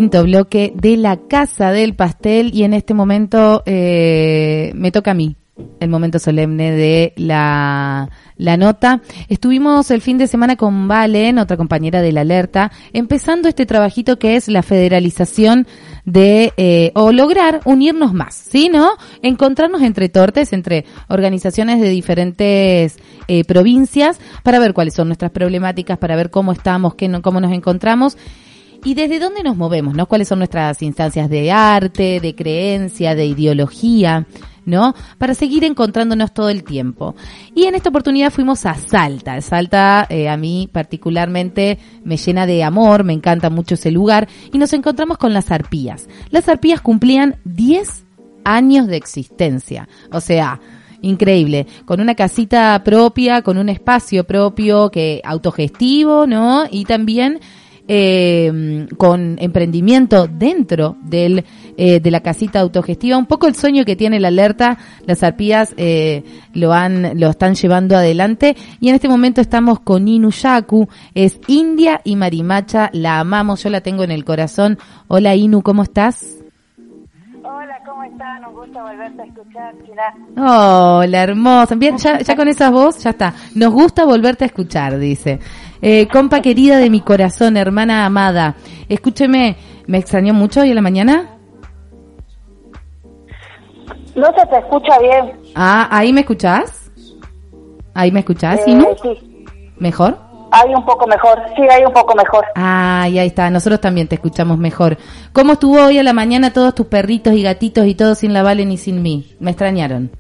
quinto bloque de la Casa del Pastel y en este momento eh, me toca a mí el momento solemne de la, la nota. Estuvimos el fin de semana con Valen, otra compañera de la alerta, empezando este trabajito que es la federalización de, eh, o lograr unirnos más, ¿sí? ¿No? Encontrarnos entre tortes, entre organizaciones de diferentes eh, provincias, para ver cuáles son nuestras problemáticas, para ver cómo estamos, qué no, cómo nos encontramos y desde dónde nos movemos, ¿no? ¿Cuáles son nuestras instancias de arte, de creencia, de ideología? ¿no? Para seguir encontrándonos todo el tiempo. Y en esta oportunidad fuimos a Salta. Salta eh, a mí particularmente me llena de amor, me encanta mucho ese lugar y nos encontramos con las arpías. Las arpías cumplían 10 años de existencia. O sea, increíble, con una casita propia, con un espacio propio que autogestivo, ¿no? Y también eh, con emprendimiento dentro del, eh, de la casita autogestiva. Un poco el sueño que tiene la alerta, las arpías eh, lo han, lo están llevando adelante. Y en este momento estamos con Inu Yaku, es India y Marimacha, la amamos, yo la tengo en el corazón. Hola Inu, ¿cómo estás? Hola, ¿cómo están? Un gusto volverte a escuchar, China. Hola, hermosa. Bien, ya, ya con esa voz, ya está. Nos gusta volverte a escuchar, dice. Eh, compa querida de mi corazón, hermana amada. Escúcheme, ¿me extrañó mucho hoy en la mañana? No se te escucha bien. Ah, ¿ahí me escuchás? ¿Ahí me escuchás, Eh, sí, ¿Mejor? hay un poco mejor. Sí, hay un poco mejor. Ah, y ahí está. Nosotros también te escuchamos mejor. ¿Cómo estuvo hoy a la mañana todos tus perritos y gatitos y todos sin la Vale ni sin mí? Me extrañaron.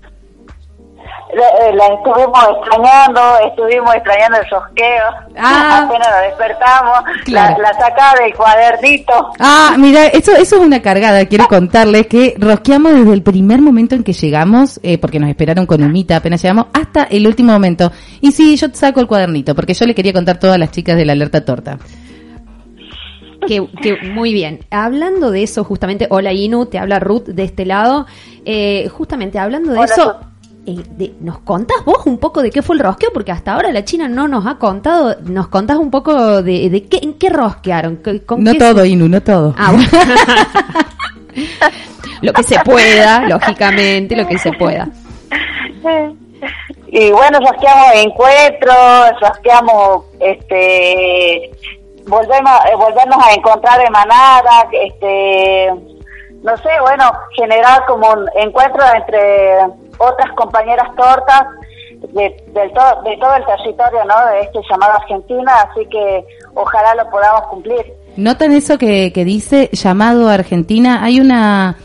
La, eh, la estuvimos extrañando, estuvimos extrañando el sosqueo. Ah. Apenas nos despertamos. Claro. La, la sacada del cuadernito. Ah, mira, eso, eso es una cargada. Quiero contarles que rosqueamos desde el primer momento en que llegamos, eh, porque nos esperaron con humita apenas llegamos, hasta el último momento. Y sí, yo te saco el cuadernito, porque yo le quería contar a todas las chicas de la alerta torta. Que, que muy bien. Hablando de eso, justamente, hola Inu, te habla Ruth de este lado. Eh, justamente hablando de Hola, eso, eh, de- ¿nos contás vos un poco de qué fue el rosqueo? Porque hasta ahora la China no nos ha contado. ¿Nos contás un poco de, de qué, en qué rosquearon? ¿Qué- con No qué todo, se- Inu, no todo. Ah, bueno. lo que se pueda, lógicamente, lo que se pueda. Y bueno, rosqueamos encuentros, rosqueamos, este, volvemos, eh, volvernos a encontrar de manada, este, no sé, bueno, generar como un encuentro entre otras compañeras tortas de, del to- de todo el territorio, ¿no? De este llamado Argentina, así que ojalá lo podamos cumplir. ¿Notan eso que, que dice llamado Argentina? Hay una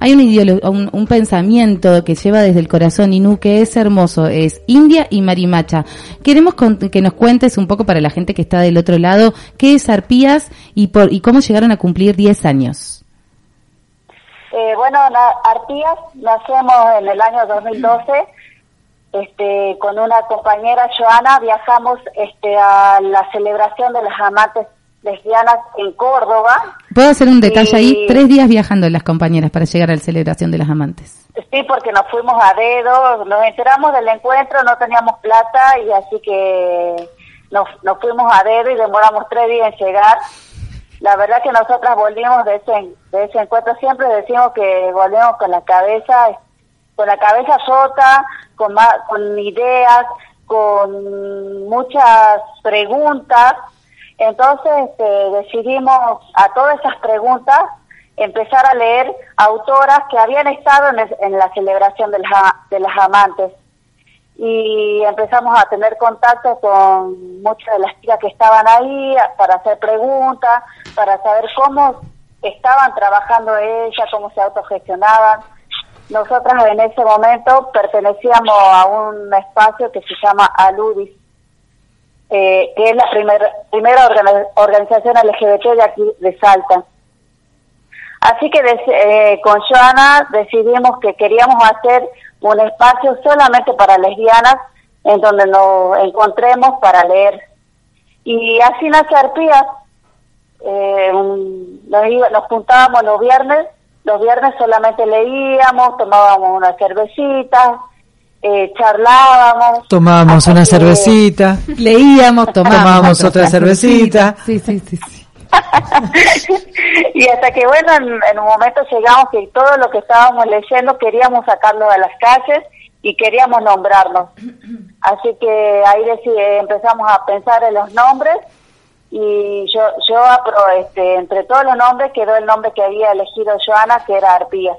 hay un, un, un pensamiento que lleva desde el corazón Inú que es hermoso, es India y Marimacha. Queremos con- que nos cuentes un poco para la gente que está del otro lado qué es Arpías y por y cómo llegaron a cumplir 10 años. Eh, bueno, Arpías nacemos en el año 2012. Este, con una compañera Joana viajamos este, a la celebración de las amantes lesbianas en Córdoba. ¿Puedo hacer un detalle ahí? Tres días viajando las compañeras para llegar a la celebración de las amantes. Sí, porque nos fuimos a dedo, nos enteramos del encuentro, no teníamos plata y así que nos, nos fuimos a dedo y demoramos tres días en llegar. La verdad que nosotras volvimos de ese, de ese encuentro, siempre decimos que volvemos con la cabeza, con la cabeza rota, con, ma- con ideas, con muchas preguntas. Entonces este, decidimos a todas esas preguntas empezar a leer autoras que habían estado en, en la celebración de las, de las amantes. Y empezamos a tener contacto con muchas de las chicas que estaban ahí para hacer preguntas, para saber cómo estaban trabajando ellas, cómo se autogestionaban. Nosotras en ese momento pertenecíamos a un espacio que se llama Aludis, eh, que es la primer- primera organi- organización LGBT de aquí de Salta. Así que eh, con Joana decidimos que queríamos hacer un espacio solamente para lesbianas en donde nos encontremos para leer. Y así nace Arpías. Eh, un- nos, iba- nos juntábamos los viernes, los viernes solamente leíamos, tomábamos una cervecita, eh, charlábamos. Tomábamos una que- cervecita, Leíamos, tomábamos, tomábamos otra cervecita. Sí, sí, sí. sí. y hasta que, bueno, en, un momento llegamos que todo lo que estábamos leyendo queríamos sacarlo de las calles y queríamos nombrarnos. Así que ahí deci- empezamos a pensar en los nombres y yo, yo este, entre todos los nombres quedó el nombre que había elegido Joana, que era Arpías.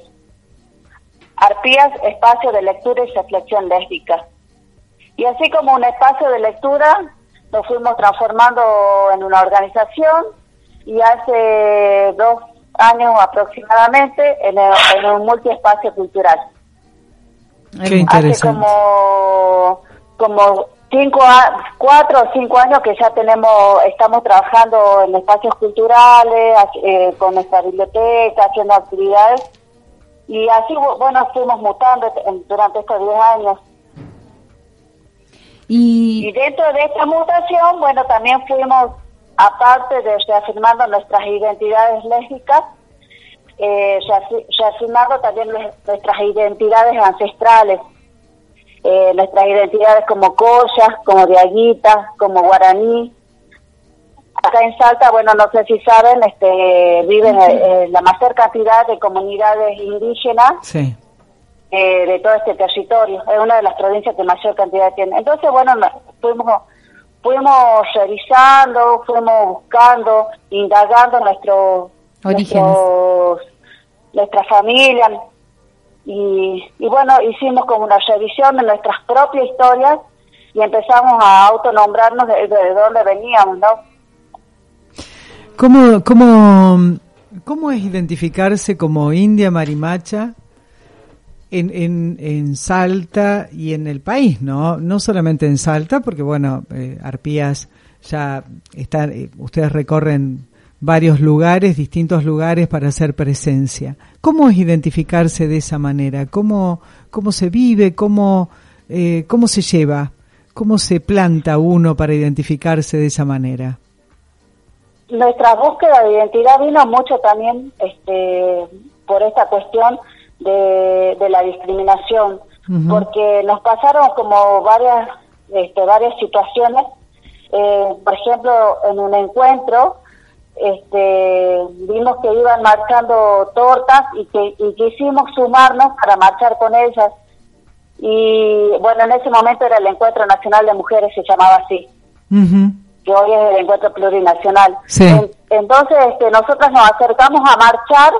Arpías, espacio de lectura y reflexión lésbica. Y así como un espacio de lectura, nos fuimos transformando en una organización y hace dos años aproximadamente en, el- en un multiespacio cultural. Qué Hace interesante. como, como cinco, a- cuatro o cinco años que ya tenemos, estamos trabajando en espacios culturales, eh, con nuestra biblioteca, haciendo actividades. Y así, bu- bueno, fuimos mutando durante estos diez años. Y, Y dentro de esta mutación, bueno, también fuimos, aparte de reafirmando nuestras identidades lésbicas, eh, reafi- reafirmando también nue- nuestras identidades ancestrales, eh, nuestras identidades como collas, como diaguitas, como guaraní. Acá en Salta, bueno, no sé si saben, este, viven eh, la mayor cantidad de comunidades indígenas Sí. eh, de todo este territorio. Es una de las provincias que mayor cantidad tiene. Entonces, bueno, no- fuimos, revisando, fuimos buscando, indagando nuestro, Orígenes. nuestros, nuestra familia. Y, y bueno, hicimos como una revisión de nuestras propias historias y empezamos a autonombrarnos de, de dónde veníamos, ¿no? ¿Cómo, cómo, ¿Cómo es identificarse como india marimacha en, en, en Salta y en el país, no? No solamente en Salta, porque bueno, eh, Arpías ya está, eh, ustedes recorren varios lugares, distintos lugares para hacer presencia. ¿Cómo es identificarse de esa manera? ¿Cómo, cómo se vive? ¿Cómo, eh, ¿Cómo se lleva? ¿Cómo se planta uno para identificarse de esa manera? nuestra búsqueda de identidad vino mucho también este, por esta cuestión de, de la discriminación, porque nos pasaron como varias, este, varias situaciones. Eh, por ejemplo, en un encuentro, este, vimos que iban marchando tortas y que y quisimos sumarnos para marchar con ellas. Y bueno, en ese momento era el Encuentro Nacional de Mujeres, se llamaba así que hoy es el encuentro plurinacional. Sí. En- entonces, este, nosotras nos acercamos a marchar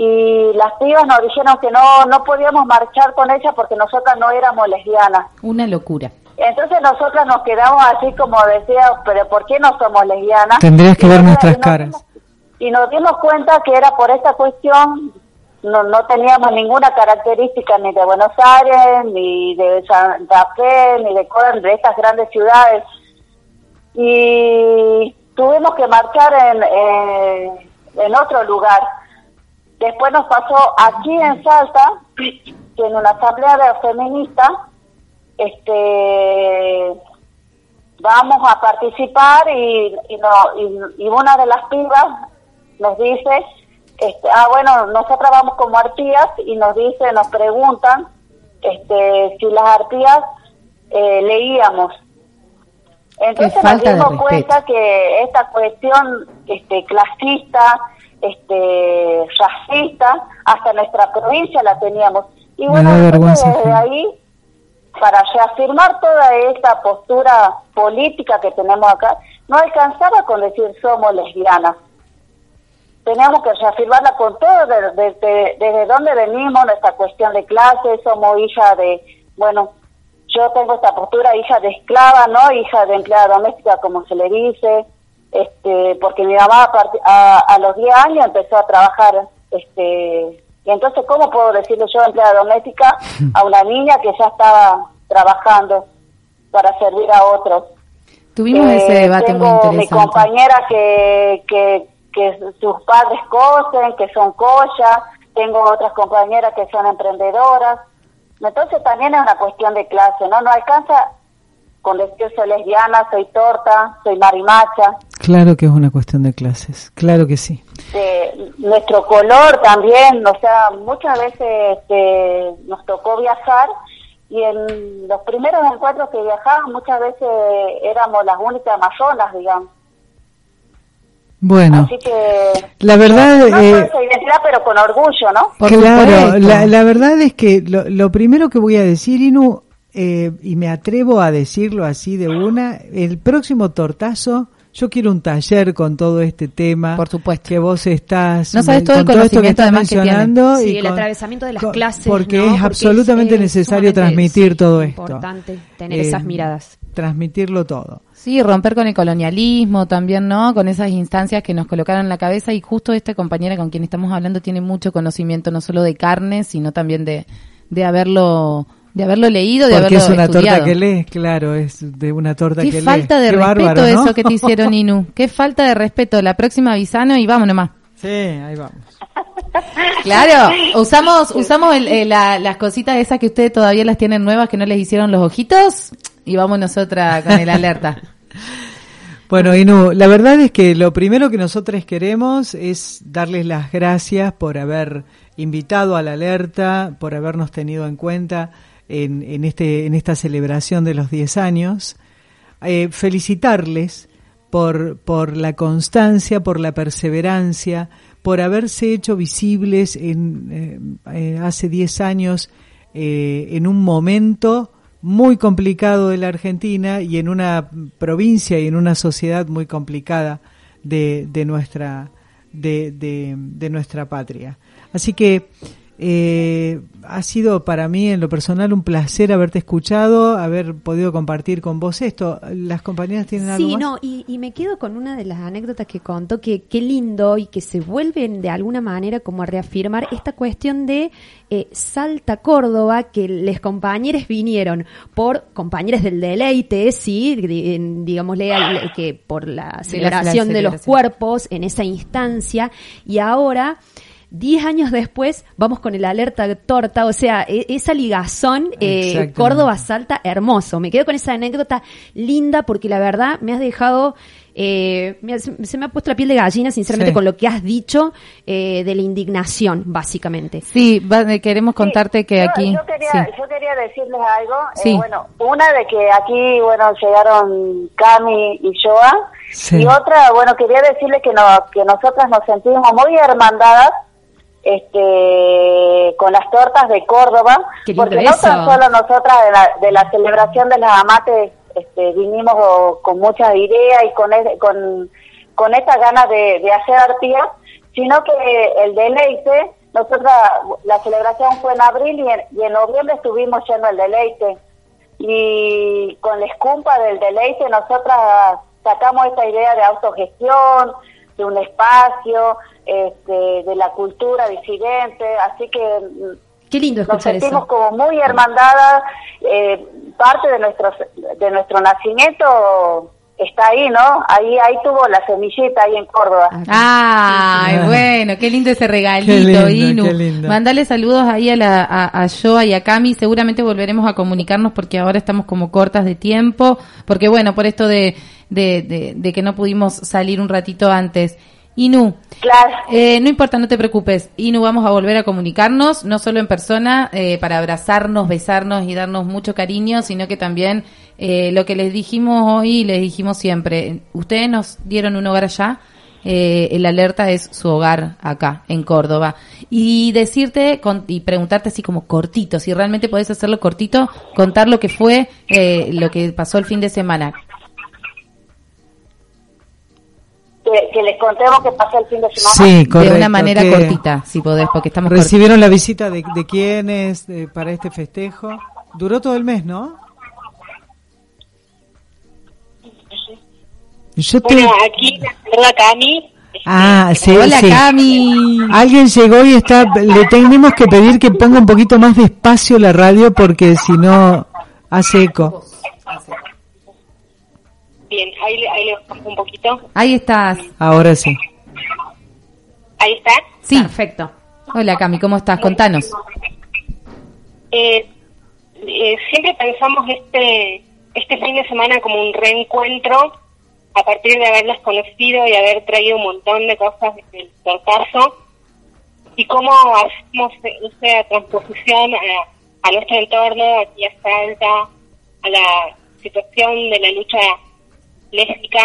y las pibas nos dijeron que no no podíamos marchar con ellas porque nosotras no éramos lesbianas. una locura. Entonces nosotras nos quedamos así como decía, pero ¿por qué no somos lesbianas? Tendrías que Y ver nos- nuestras nos caras. dimos- Y nos dimos cuenta que era por esta cuestión, no, no teníamos ninguna característica ni de Buenos Aires, ni de Santa Fe, ni de, Córdoba, de estas grandes ciudades y tuvimos que marchar en, eh, en otro lugar. Después nos pasó aquí en Salta, que en una asamblea de feminista, este, vamos a participar y, y, no- y, y una de las pibas nos dice, este, ah bueno, nosotras vamos como arpías y nos dice, nos preguntan este, si las arpías eh, leíamos. Entonces nos dimos cuenta que esta cuestión este, clasista, este, racista, hasta nuestra provincia la teníamos. Y bueno, desde ahí, para reafirmar toda esta postura política que tenemos acá, no alcanzaba con decir somos lesbianas. Teníamos que reafirmarla con todo, de- de- de- desde dónde venimos, nuestra cuestión de clase, somos hija de, bueno, yo tengo esta postura hija de esclava, ¿no? Hija de empleada doméstica, como se le dice, este, porque mi mamá a, a, a los 10 años empezó a trabajar, este, y entonces, ¿cómo puedo decirle yo empleada doméstica a una niña que ya estaba trabajando para servir a otros? Tuvimos Eh, ese debate muy tengo mi interesante. compañera que, que, que sus padres cosen, que son collas, tengo otras compañeras que son emprendedoras. Entonces también es una cuestión de clase, ¿no? No alcanza con decir soy lesbiana, soy torta, soy marimacha. Claro que es una cuestión de clases, claro que sí. Eh, nuestro color también, o sea, muchas veces este, nos tocó viajar y en los primeros encuentros que viajábamos muchas veces éramos las únicas amazonas, digamos. Bueno, Así que la verdad... no eh, con esa identidad, pero con orgullo, ¿no? claro, la, la verdad es que lo, lo primero que voy a decir, Inu, eh, y me atrevo a decirlo así de una, el próximo tortazo, yo quiero un taller con todo este tema. Por supuesto. Que vos estás... No sabes con todo el esto que estás además que tiene. mencionando. Sí, y el con- atravesamiento de las con- clases, Porque ¿no? es Porque absolutamente es, eh, necesario transmitir sí, todo esto. importante tener Eh, esas miradas. Transmitirlo todo. Sí, romper con el colonialismo también, ¿no? Con esas instancias que nos colocaron en la cabeza y justo esta compañera con quien estamos hablando tiene mucho conocimiento no solo de carne, sino también de, de haberlo de haberlo leído, de Porque haberlo es una estudiado. torta que lees, claro, es de una torta Qué que falta lees. de Qué respeto bárbaro, ¿no? eso que te hicieron, Inu. Qué falta de respeto. La próxima avisano y vámonos más. Sí, ahí vamos. Claro, usamos usamos el- eh, la- las cositas esas que ustedes todavía las tienen nuevas que no les hicieron los ojitos y vamos nosotras con el alerta. Bueno, Inu, la verdad es que lo primero que nosotros queremos es darles las gracias por haber invitado a la alerta, por habernos tenido en cuenta en, en, este, en esta celebración de los 10 años. Eh, felicitarles por, por la constancia, por la perseverancia, por haberse hecho visibles en, eh, eh, hace 10 años en un momento muy complicado de la Argentina y en una provincia y en una sociedad muy complicada de, de nuestra de, de nuestra patria. Así que eh, ha sido para mí en lo personal un placer haberte escuchado, haber podido compartir con vos esto. ¿Las compañeras tienen algo Sí, no, y, y me quedo con una de las anécdotas que contó, que qué lindo y que se vuelven de alguna manera como a reafirmar esta cuestión de eh, Salta Córdoba, que les compañeros vinieron por compañeros del deleite, sí, digámosle que por la celebración de los celebración. cuerpos en esa instancia, y ahora... Diez años después vamos con el alerta de torta, o sea, e- esa ligazón eh. Córdoba-Salta, hermoso. Me quedo con esa anécdota linda porque la verdad me has dejado, eh, se, me ha puesto la piel de gallina, sinceramente, Sí. con lo que has dicho eh, de la indignación, básicamente. Sí, va- eh, queremos contarte que Yo- aquí Yo, quería, sí. yo quería decirles algo. eh, Sí. bueno, una de que aquí, bueno, llegaron Cami y Joa. Sí. Y otra, bueno, quería decirles que, no, que nosotras nos sentimos muy hermandadas este, con las tortas de Córdoba. Porque no tan solo nosotras de la, de la celebración de las amates este, vinimos con muchas ideas y con, con, con esta ganas de, de hacer arpía, sino que el deleite, nosotros la celebración fue en abril y en, y en noviembre estuvimos yendo al deleite. Y con la escumpa del deleite nosotras sacamos esta idea de autogestión, de un espacio, este, de la cultura disidente, así que Qué lindo nos escuchar sentimos eso. como muy hermandadas, eh, parte de nuestro de nuestro nacimiento está ahí, ¿no? Ahí ahí tuvo la semillita ahí en Córdoba. Ay, Ah. bueno, qué lindo ese regalito, Qué lindo, Inu. qué lindo. Mandale saludos ahí a, la, a, a Joa y a Cami. Seguramente volveremos a comunicarnos porque ahora estamos como cortas de tiempo. Porque bueno, por esto de, de, de, de que no pudimos salir un ratito antes. Inu, Claro. eh, no importa, no te preocupes. Inu, vamos a volver a comunicarnos, no solo en persona, eh, para abrazarnos, besarnos y darnos mucho cariño, sino que también eh, lo que les dijimos hoy, les dijimos siempre. Ustedes nos dieron un hogar allá, eh, el alerta es su hogar acá, en Córdoba. Y decirte con- y preguntarte así como cortito, si realmente podés hacerlo cortito, contar lo que fue, eh, lo que pasó el fin de semana. Que, que les contemos qué pasó el fin de semana. Sí, correcto. de una manera que cortita, si podés, porque estamos. ¿Recibieron la visita de, de quiénes eh, para este festejo? Duró todo el mes, ¿no? Yo te... Bueno, aquí la Cami. Ah, sí, Hola, sí. Cami. Alguien llegó y está. Le tenemos que pedir que ponga un poquito más despacio la radio porque si no hace eco. Bien, ahí, le- ahí le bajamos un poquito. Ahí estás. Ahora sí. Ahí está. Sí. Perfecto. Hola, Cami, ¿cómo estás? Contanos. Eh, eh, siempre pensamos este este fin de semana como un reencuentro a partir de haberlas conocido y haber traído un montón de cosas del tortazo y cómo hacemos esa transposición a, a nuestro entorno, aquí a Salta, a la situación de la lucha lésbica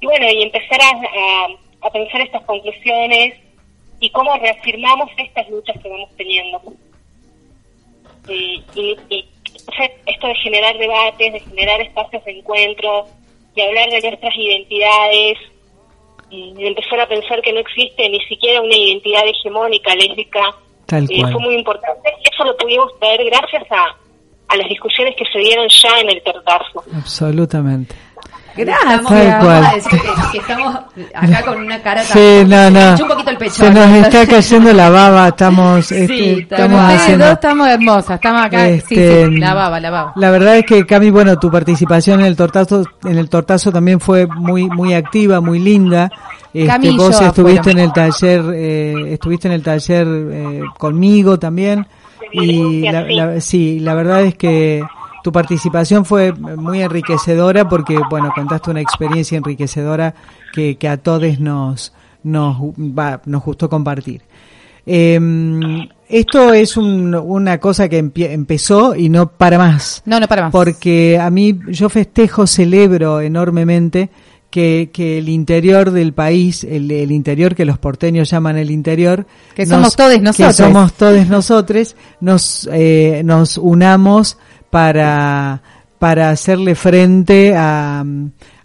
y bueno, y empezar a, a, a pensar estas conclusiones y cómo reafirmamos estas luchas que vamos teniendo. Y, esto de generar debates, de generar espacios de encuentro, de hablar de nuestras identidades, y empezar a pensar que no existe ni siquiera una identidad hegemónica lésbica, eh, fue muy importante. Y eso lo pudimos traer gracias a, a las discusiones que se dieron ya en el tortazo. Absolutamente. Gracias. Tal cual. Vamos a decir que, que estamos acá con una cara tan- Sí, no, se me no. hinchó un poquito el pecho. Se nos está cayendo la baba, estamos, este, estamos haciendo. dos estamos hermosas, estamos acá. sí, Este, sí, la baba, la baba. La verdad es que Cami, bueno, tu participación en el tortazo, en el tortazo también fue muy, muy activa, muy linda. Este, vos estuviste afuera. en el taller, eh, estuviste en el taller eh, conmigo también y la, la- sí, la verdad es que tu participación fue muy enriquecedora porque, bueno, contaste una experiencia enriquecedora que, que a todos nos, nos, va, nos gustó compartir. Eh, esto es un- una cosa que empie- empezó y no para más. No, no para más. Porque a mí, yo festejo, celebro enormemente que, que el interior del país, el, el interior que los porteños llaman el interior, Que somos todes nosotros. Que somos todos nosotros, nos, eh, nos unamos para, para hacerle frente a,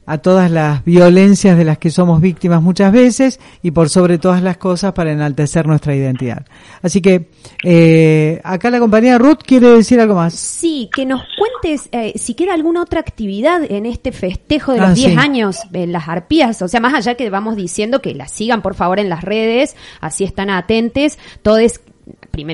a todas las violencias de las que somos víctimas muchas veces y por sobre todas las cosas para enaltecer nuestra identidad. Así que eh, acá la compañía Ruth quiere decir algo más. Sí, que nos cuentes eh, si queda alguna otra actividad en este festejo de los Ah, 10 sí. años en las arpías. O sea, más allá que vamos diciendo que las sigan por favor en las redes, así están atentes, todos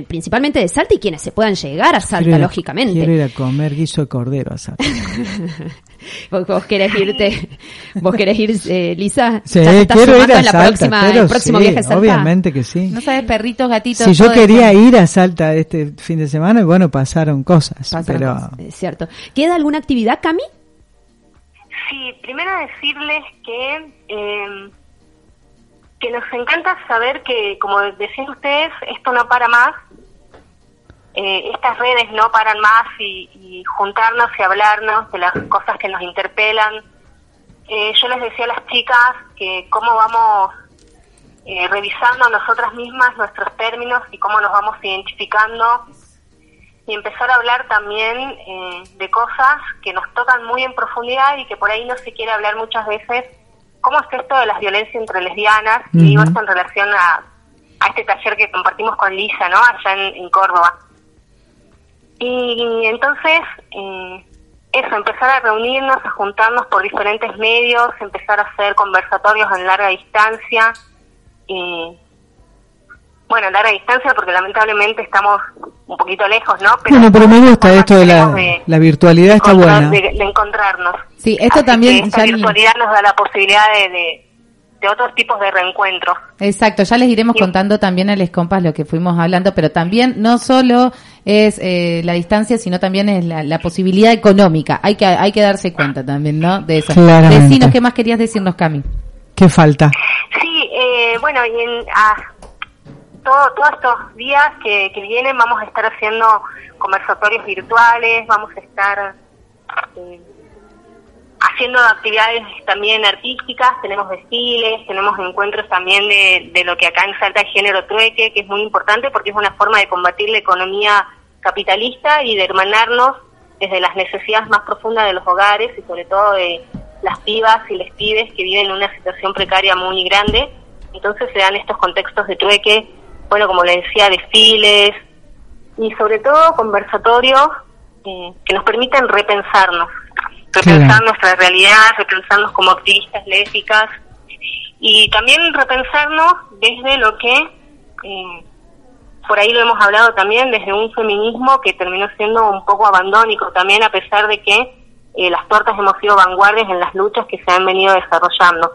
principalmente de Salta y quienes se puedan llegar a Salta, Quiero lógicamente. Quiero ir a comer guiso de cordero a Salta. vos, vos querés irte, vos querés ir, eh, Lisa. Sí, Ya te estás quiero ir a en la Salta, próxima, el próximo sí, viaje a Salta. obviamente que sí. No sabes, perritos, gatitos. Si yo quería eso. ir a Salta este fin de semana, y bueno, pasaron cosas, Pasaron pero cosas, es cierto. ¿Queda alguna actividad, Cami? Sí, primero decirles que eh, que nos encanta saber que, como decían ustedes, esto no para más. Eh, estas redes no paran más y, juntarnos y hablarnos de las cosas que nos interpelan. Eh, yo les decía a las chicas que cómo vamos eh, revisando nosotras mismas nuestros términos y cómo nos vamos identificando y empezar a hablar también eh, de cosas que nos tocan muy en profundidad y que por ahí no se quiere hablar muchas veces. ¿Cómo es esto de las violencias entre lesbianas? Y digo esto en relación a, a este taller que compartimos con Lisa, ¿no? Allá en, en Córdoba. Y entonces, eh, eso, empezar a reunirnos, a juntarnos por diferentes medios, empezar a hacer conversatorios en larga distancia. Y, bueno, en larga distancia porque lamentablemente estamos un poquito lejos, ¿no? bueno, pero me gusta esto de la, tenemos de- la virtualidad está buena. de, de encontrarnos. Sí, esto Así también que esta ya- virtualidad nos da la posibilidad de, de, de otros tipos de reencuentros. Exacto, ya les iremos contando también a les compas lo que fuimos hablando, pero también no solo es eh, la distancia, sino también es la, la posibilidad económica. Hay que hay que darse cuenta también, ¿no? De eso. Claramente. Decinos qué más querías decirnos, Cami. ¿Qué falta? Sí, eh, bueno, y en, ah, todo, todos estos días que, que vienen vamos a estar haciendo conversatorios virtuales, vamos a estar eh, haciendo actividades también artísticas, tenemos desfiles, tenemos encuentros también de, de lo que acá en Salta es género trueque, que es muy importante porque es una forma de combatir la economía capitalista y de hermanarnos desde las necesidades más profundas de los hogares y sobre todo de las pibas y les pibes que viven en una situación precaria muy grande. Entonces se dan estos contextos de trueque, bueno, como les decía, desfiles y sobre todo conversatorios eh, que nos permiten repensarnos, repensar Claro. nuestra realidad, repensarnos como activistas lésbicas y también repensarnos desde lo que, eh, por ahí lo hemos hablado también, desde un feminismo que terminó siendo un poco abandónico también a pesar de que eh, las tortas hemos sido vanguardias en las luchas que se han venido desarrollando.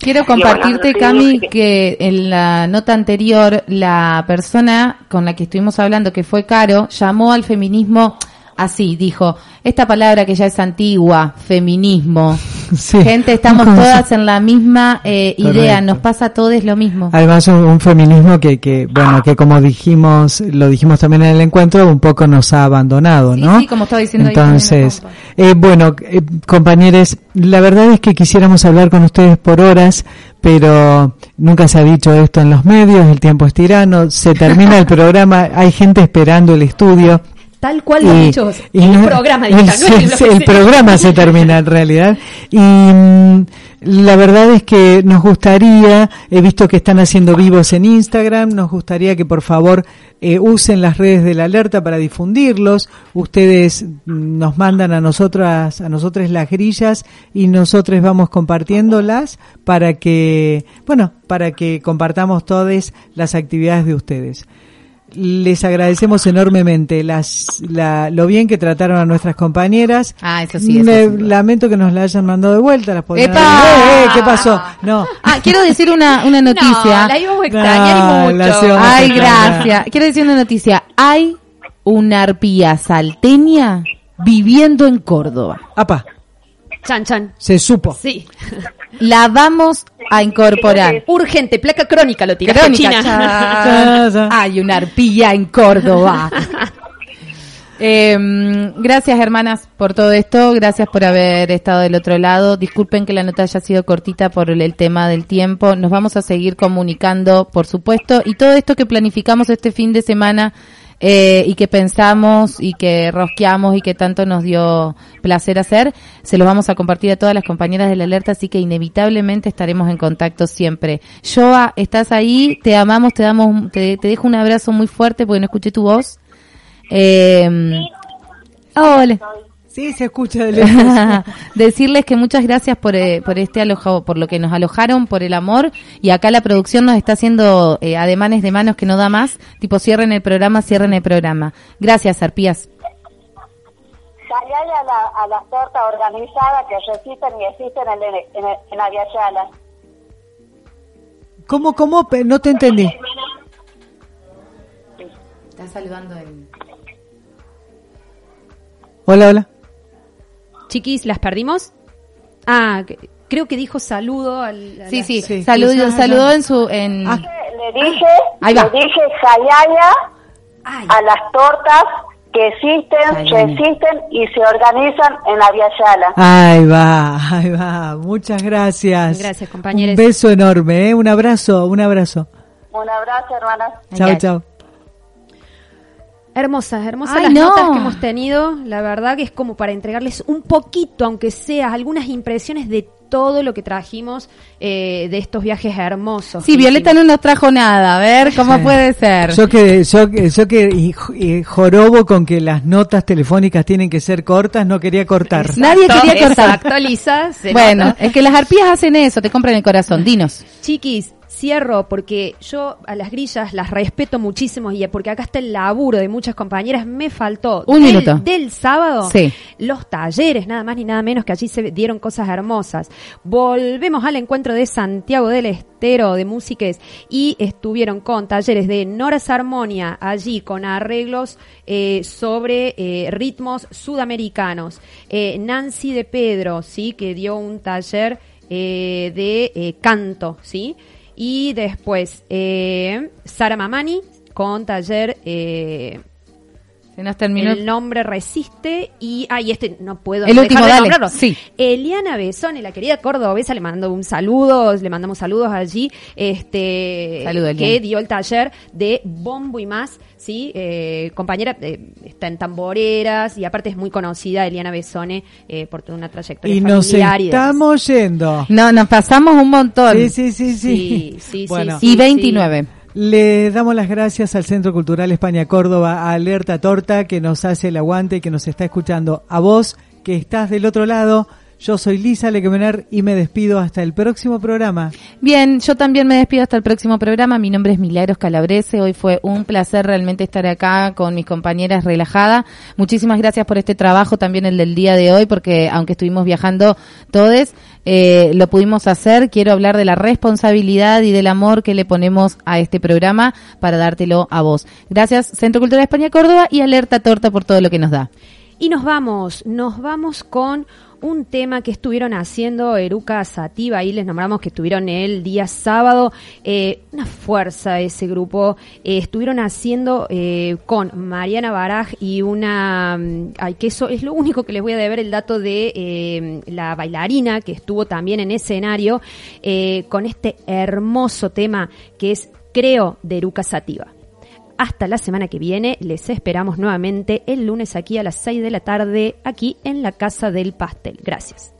Quiero bueno, compartirte, Cami, que en la nota anterior la persona con la que estuvimos hablando, que fue Caro, llamó al feminismo así, dijo, esta palabra que ya es antigua, feminismo, Sí, Gente, estamos todas en la misma eh, idea, nos pasa a todos lo mismo. Además un, un feminismo que, que, bueno, que como dijimos, lo dijimos también en el encuentro, un poco nos ha abandonado, Sí, ¿no? sí, como estaba diciendo ahí Entonces, eh, bueno, eh, compañeros, la verdad es que quisiéramos hablar con ustedes por horas, pero nunca se ha dicho esto en los medios, el tiempo es tirano, se termina el programa, hay gente esperando el estudio. Tal cual lo ha dicho y el no- programa, el, Dita, no es el sea. programa se termina en realidad. Y mm, la verdad es que nos gustaría, he visto que están haciendo vivos en Instagram, nos gustaría que por favor eh, usen las redes de la alerta para difundirlos. Ustedes mm, nos mandan a nosotras, a nosotros las grillas y nosotros vamos compartiéndolas para que, bueno, para que compartamos todas las actividades de ustedes. Les agradecemos enormemente las, la, lo bien que trataron a nuestras compañeras. Ah, eso sí, eso Me- lamento que nos la hayan mandado de vuelta. Las ¡Epa! ¡Eh, eh! ¿Qué pasó? No. Ah, quiero decir una, una noticia. No, la íbamos a extrañar la mucho. Ay, gracias. Quiero decir una noticia. Hay una arpía salteña viviendo en Córdoba. Apa, Chan, chan. se supo. Sí. La vamos a incorporar. Urgente, placa crónica lo tiraste, Crónica, China. chan. Hay una arpilla en Córdoba. Eh, gracias hermanas por todo esto, gracias por haber estado del otro lado. Disculpen que la nota haya sido cortita por el tema del tiempo. Nos vamos a seguir comunicando, por supuesto, y todo esto que planificamos este fin de semana eh, y que pensamos y que rosqueamos y que tanto nos dio placer hacer, se los vamos a compartir a todas las compañeras de la alerta, así que inevitablemente estaremos en contacto siempre. Joa, estás ahí, te amamos, te damos, te, te dejo un abrazo muy fuerte porque no escuché tu voz. Eh, hola. Sí, se escucha de. Decirles que muchas gracias por, eh, por este alojado, por lo que nos alojaron, por el amor. Y acá la producción nos está haciendo eh, ademanes de manos que no da más. Tipo, cierren el programa, cierren el programa. Gracias, Arpías. Callale a, la, a las tortas organizadas que resisten y existen en, en, en, en Aviala. ¿Cómo, cómo? No te entendí. Está saludando en... Hola, hola. Chiquis, ¿las perdimos? Ah, creo que dijo saludo al... a Sí, la- sí, Sí, saludó, sí, ya, saludó en su... En... Ah. Le dije, Ahí va. le dije Ay, a las tortas que existen, Callaya. resisten y se organizan en Aviala. Ahí va, ahí va. Muchas gracias. Gracias, compañeros. Un beso enorme, ¿eh? Un abrazo, un abrazo. Un abrazo, hermanas. Chao, Ay, chao. Hermosas, hermosas Ay, las no. notas que hemos tenido. La verdad que es como para entregarles un poquito, aunque sea, algunas impresiones de todo lo que trajimos eh, de estos viajes hermosos. Sí, Violeta hicimos. no nos trajo nada. A ver, ¿cómo Sí. puede ser? Yo que, yo, que- yo que y- y jorobo con que las notas telefónicas tienen que ser cortas, no quería cortar. Nadie quería cortar. Exacto, Lisa. se Bueno, nota. es que las arpías hacen eso, te compran el corazón. Dinos. Chiquis, cierro porque yo a las grillas las respeto muchísimo y porque acá está el laburo de muchas compañeras. Me faltó Un del, minuto. del sábado Sí. los talleres, nada más ni nada menos que allí se dieron cosas hermosas. Volvemos al encuentro de Santiago del Estero de Músiques y estuvieron con talleres de Nora Sarmonia allí con arreglos eh, sobre eh, ritmos sudamericanos. Eh, Nancy de Pedro, sí, que dio un taller de canto, sí. Y después eh, Sara Mamani con taller eh, Se nos terminó. el nombre resiste y ay este no puedo El último, de dale. Sí. Eliana Besone la querida cordobesa le mandó un saludo le mandamos saludos allí este Saludo, que dio el taller de bombo y más sí eh, compañera eh, está en tamboreras y aparte es muy conocida Eliana Besone eh, por toda una trayectoria Y nos y estamos yendo. No, nos pasamos un montón. Sí, sí, sí, sí. Sí, sí, Bueno, sí, y 29. Le damos las gracias al Centro Cultural España Córdoba, a Alerta Torta, que nos hace el aguante y que nos está escuchando. A vos, que estás del otro lado. Yo soy Lisa Lequemener y me despido hasta el próximo programa. Bien, yo también me despido hasta el próximo programa. Mi nombre es Milagros Calabrese. Hoy fue un placer realmente estar acá con mis compañeras relajada. Muchísimas gracias por este trabajo, también el del día de hoy, porque aunque estuvimos viajando todos, eh, lo pudimos hacer. Quiero hablar de la responsabilidad y del amor que le ponemos a este programa para dártelo a vos. Gracias, Centro Cultural España Córdoba y Alerta Torta por todo lo que nos da. Y nos vamos, nos vamos con un tema que estuvieron haciendo Eruca Sativa, ahí les nombramos que estuvieron el día sábado, eh, una fuerza ese grupo, eh, estuvieron haciendo eh, con Mariana Baraj y una, mm, ay, que eso es lo único que les voy a deber el dato de eh, la bailarina que estuvo también en escenario, eh, con este hermoso tema que es Creo de Eruca Sativa. Hasta la semana que viene, les esperamos nuevamente el lunes aquí a las 6 de la tarde, aquí en la Casa del Pastel. Gracias.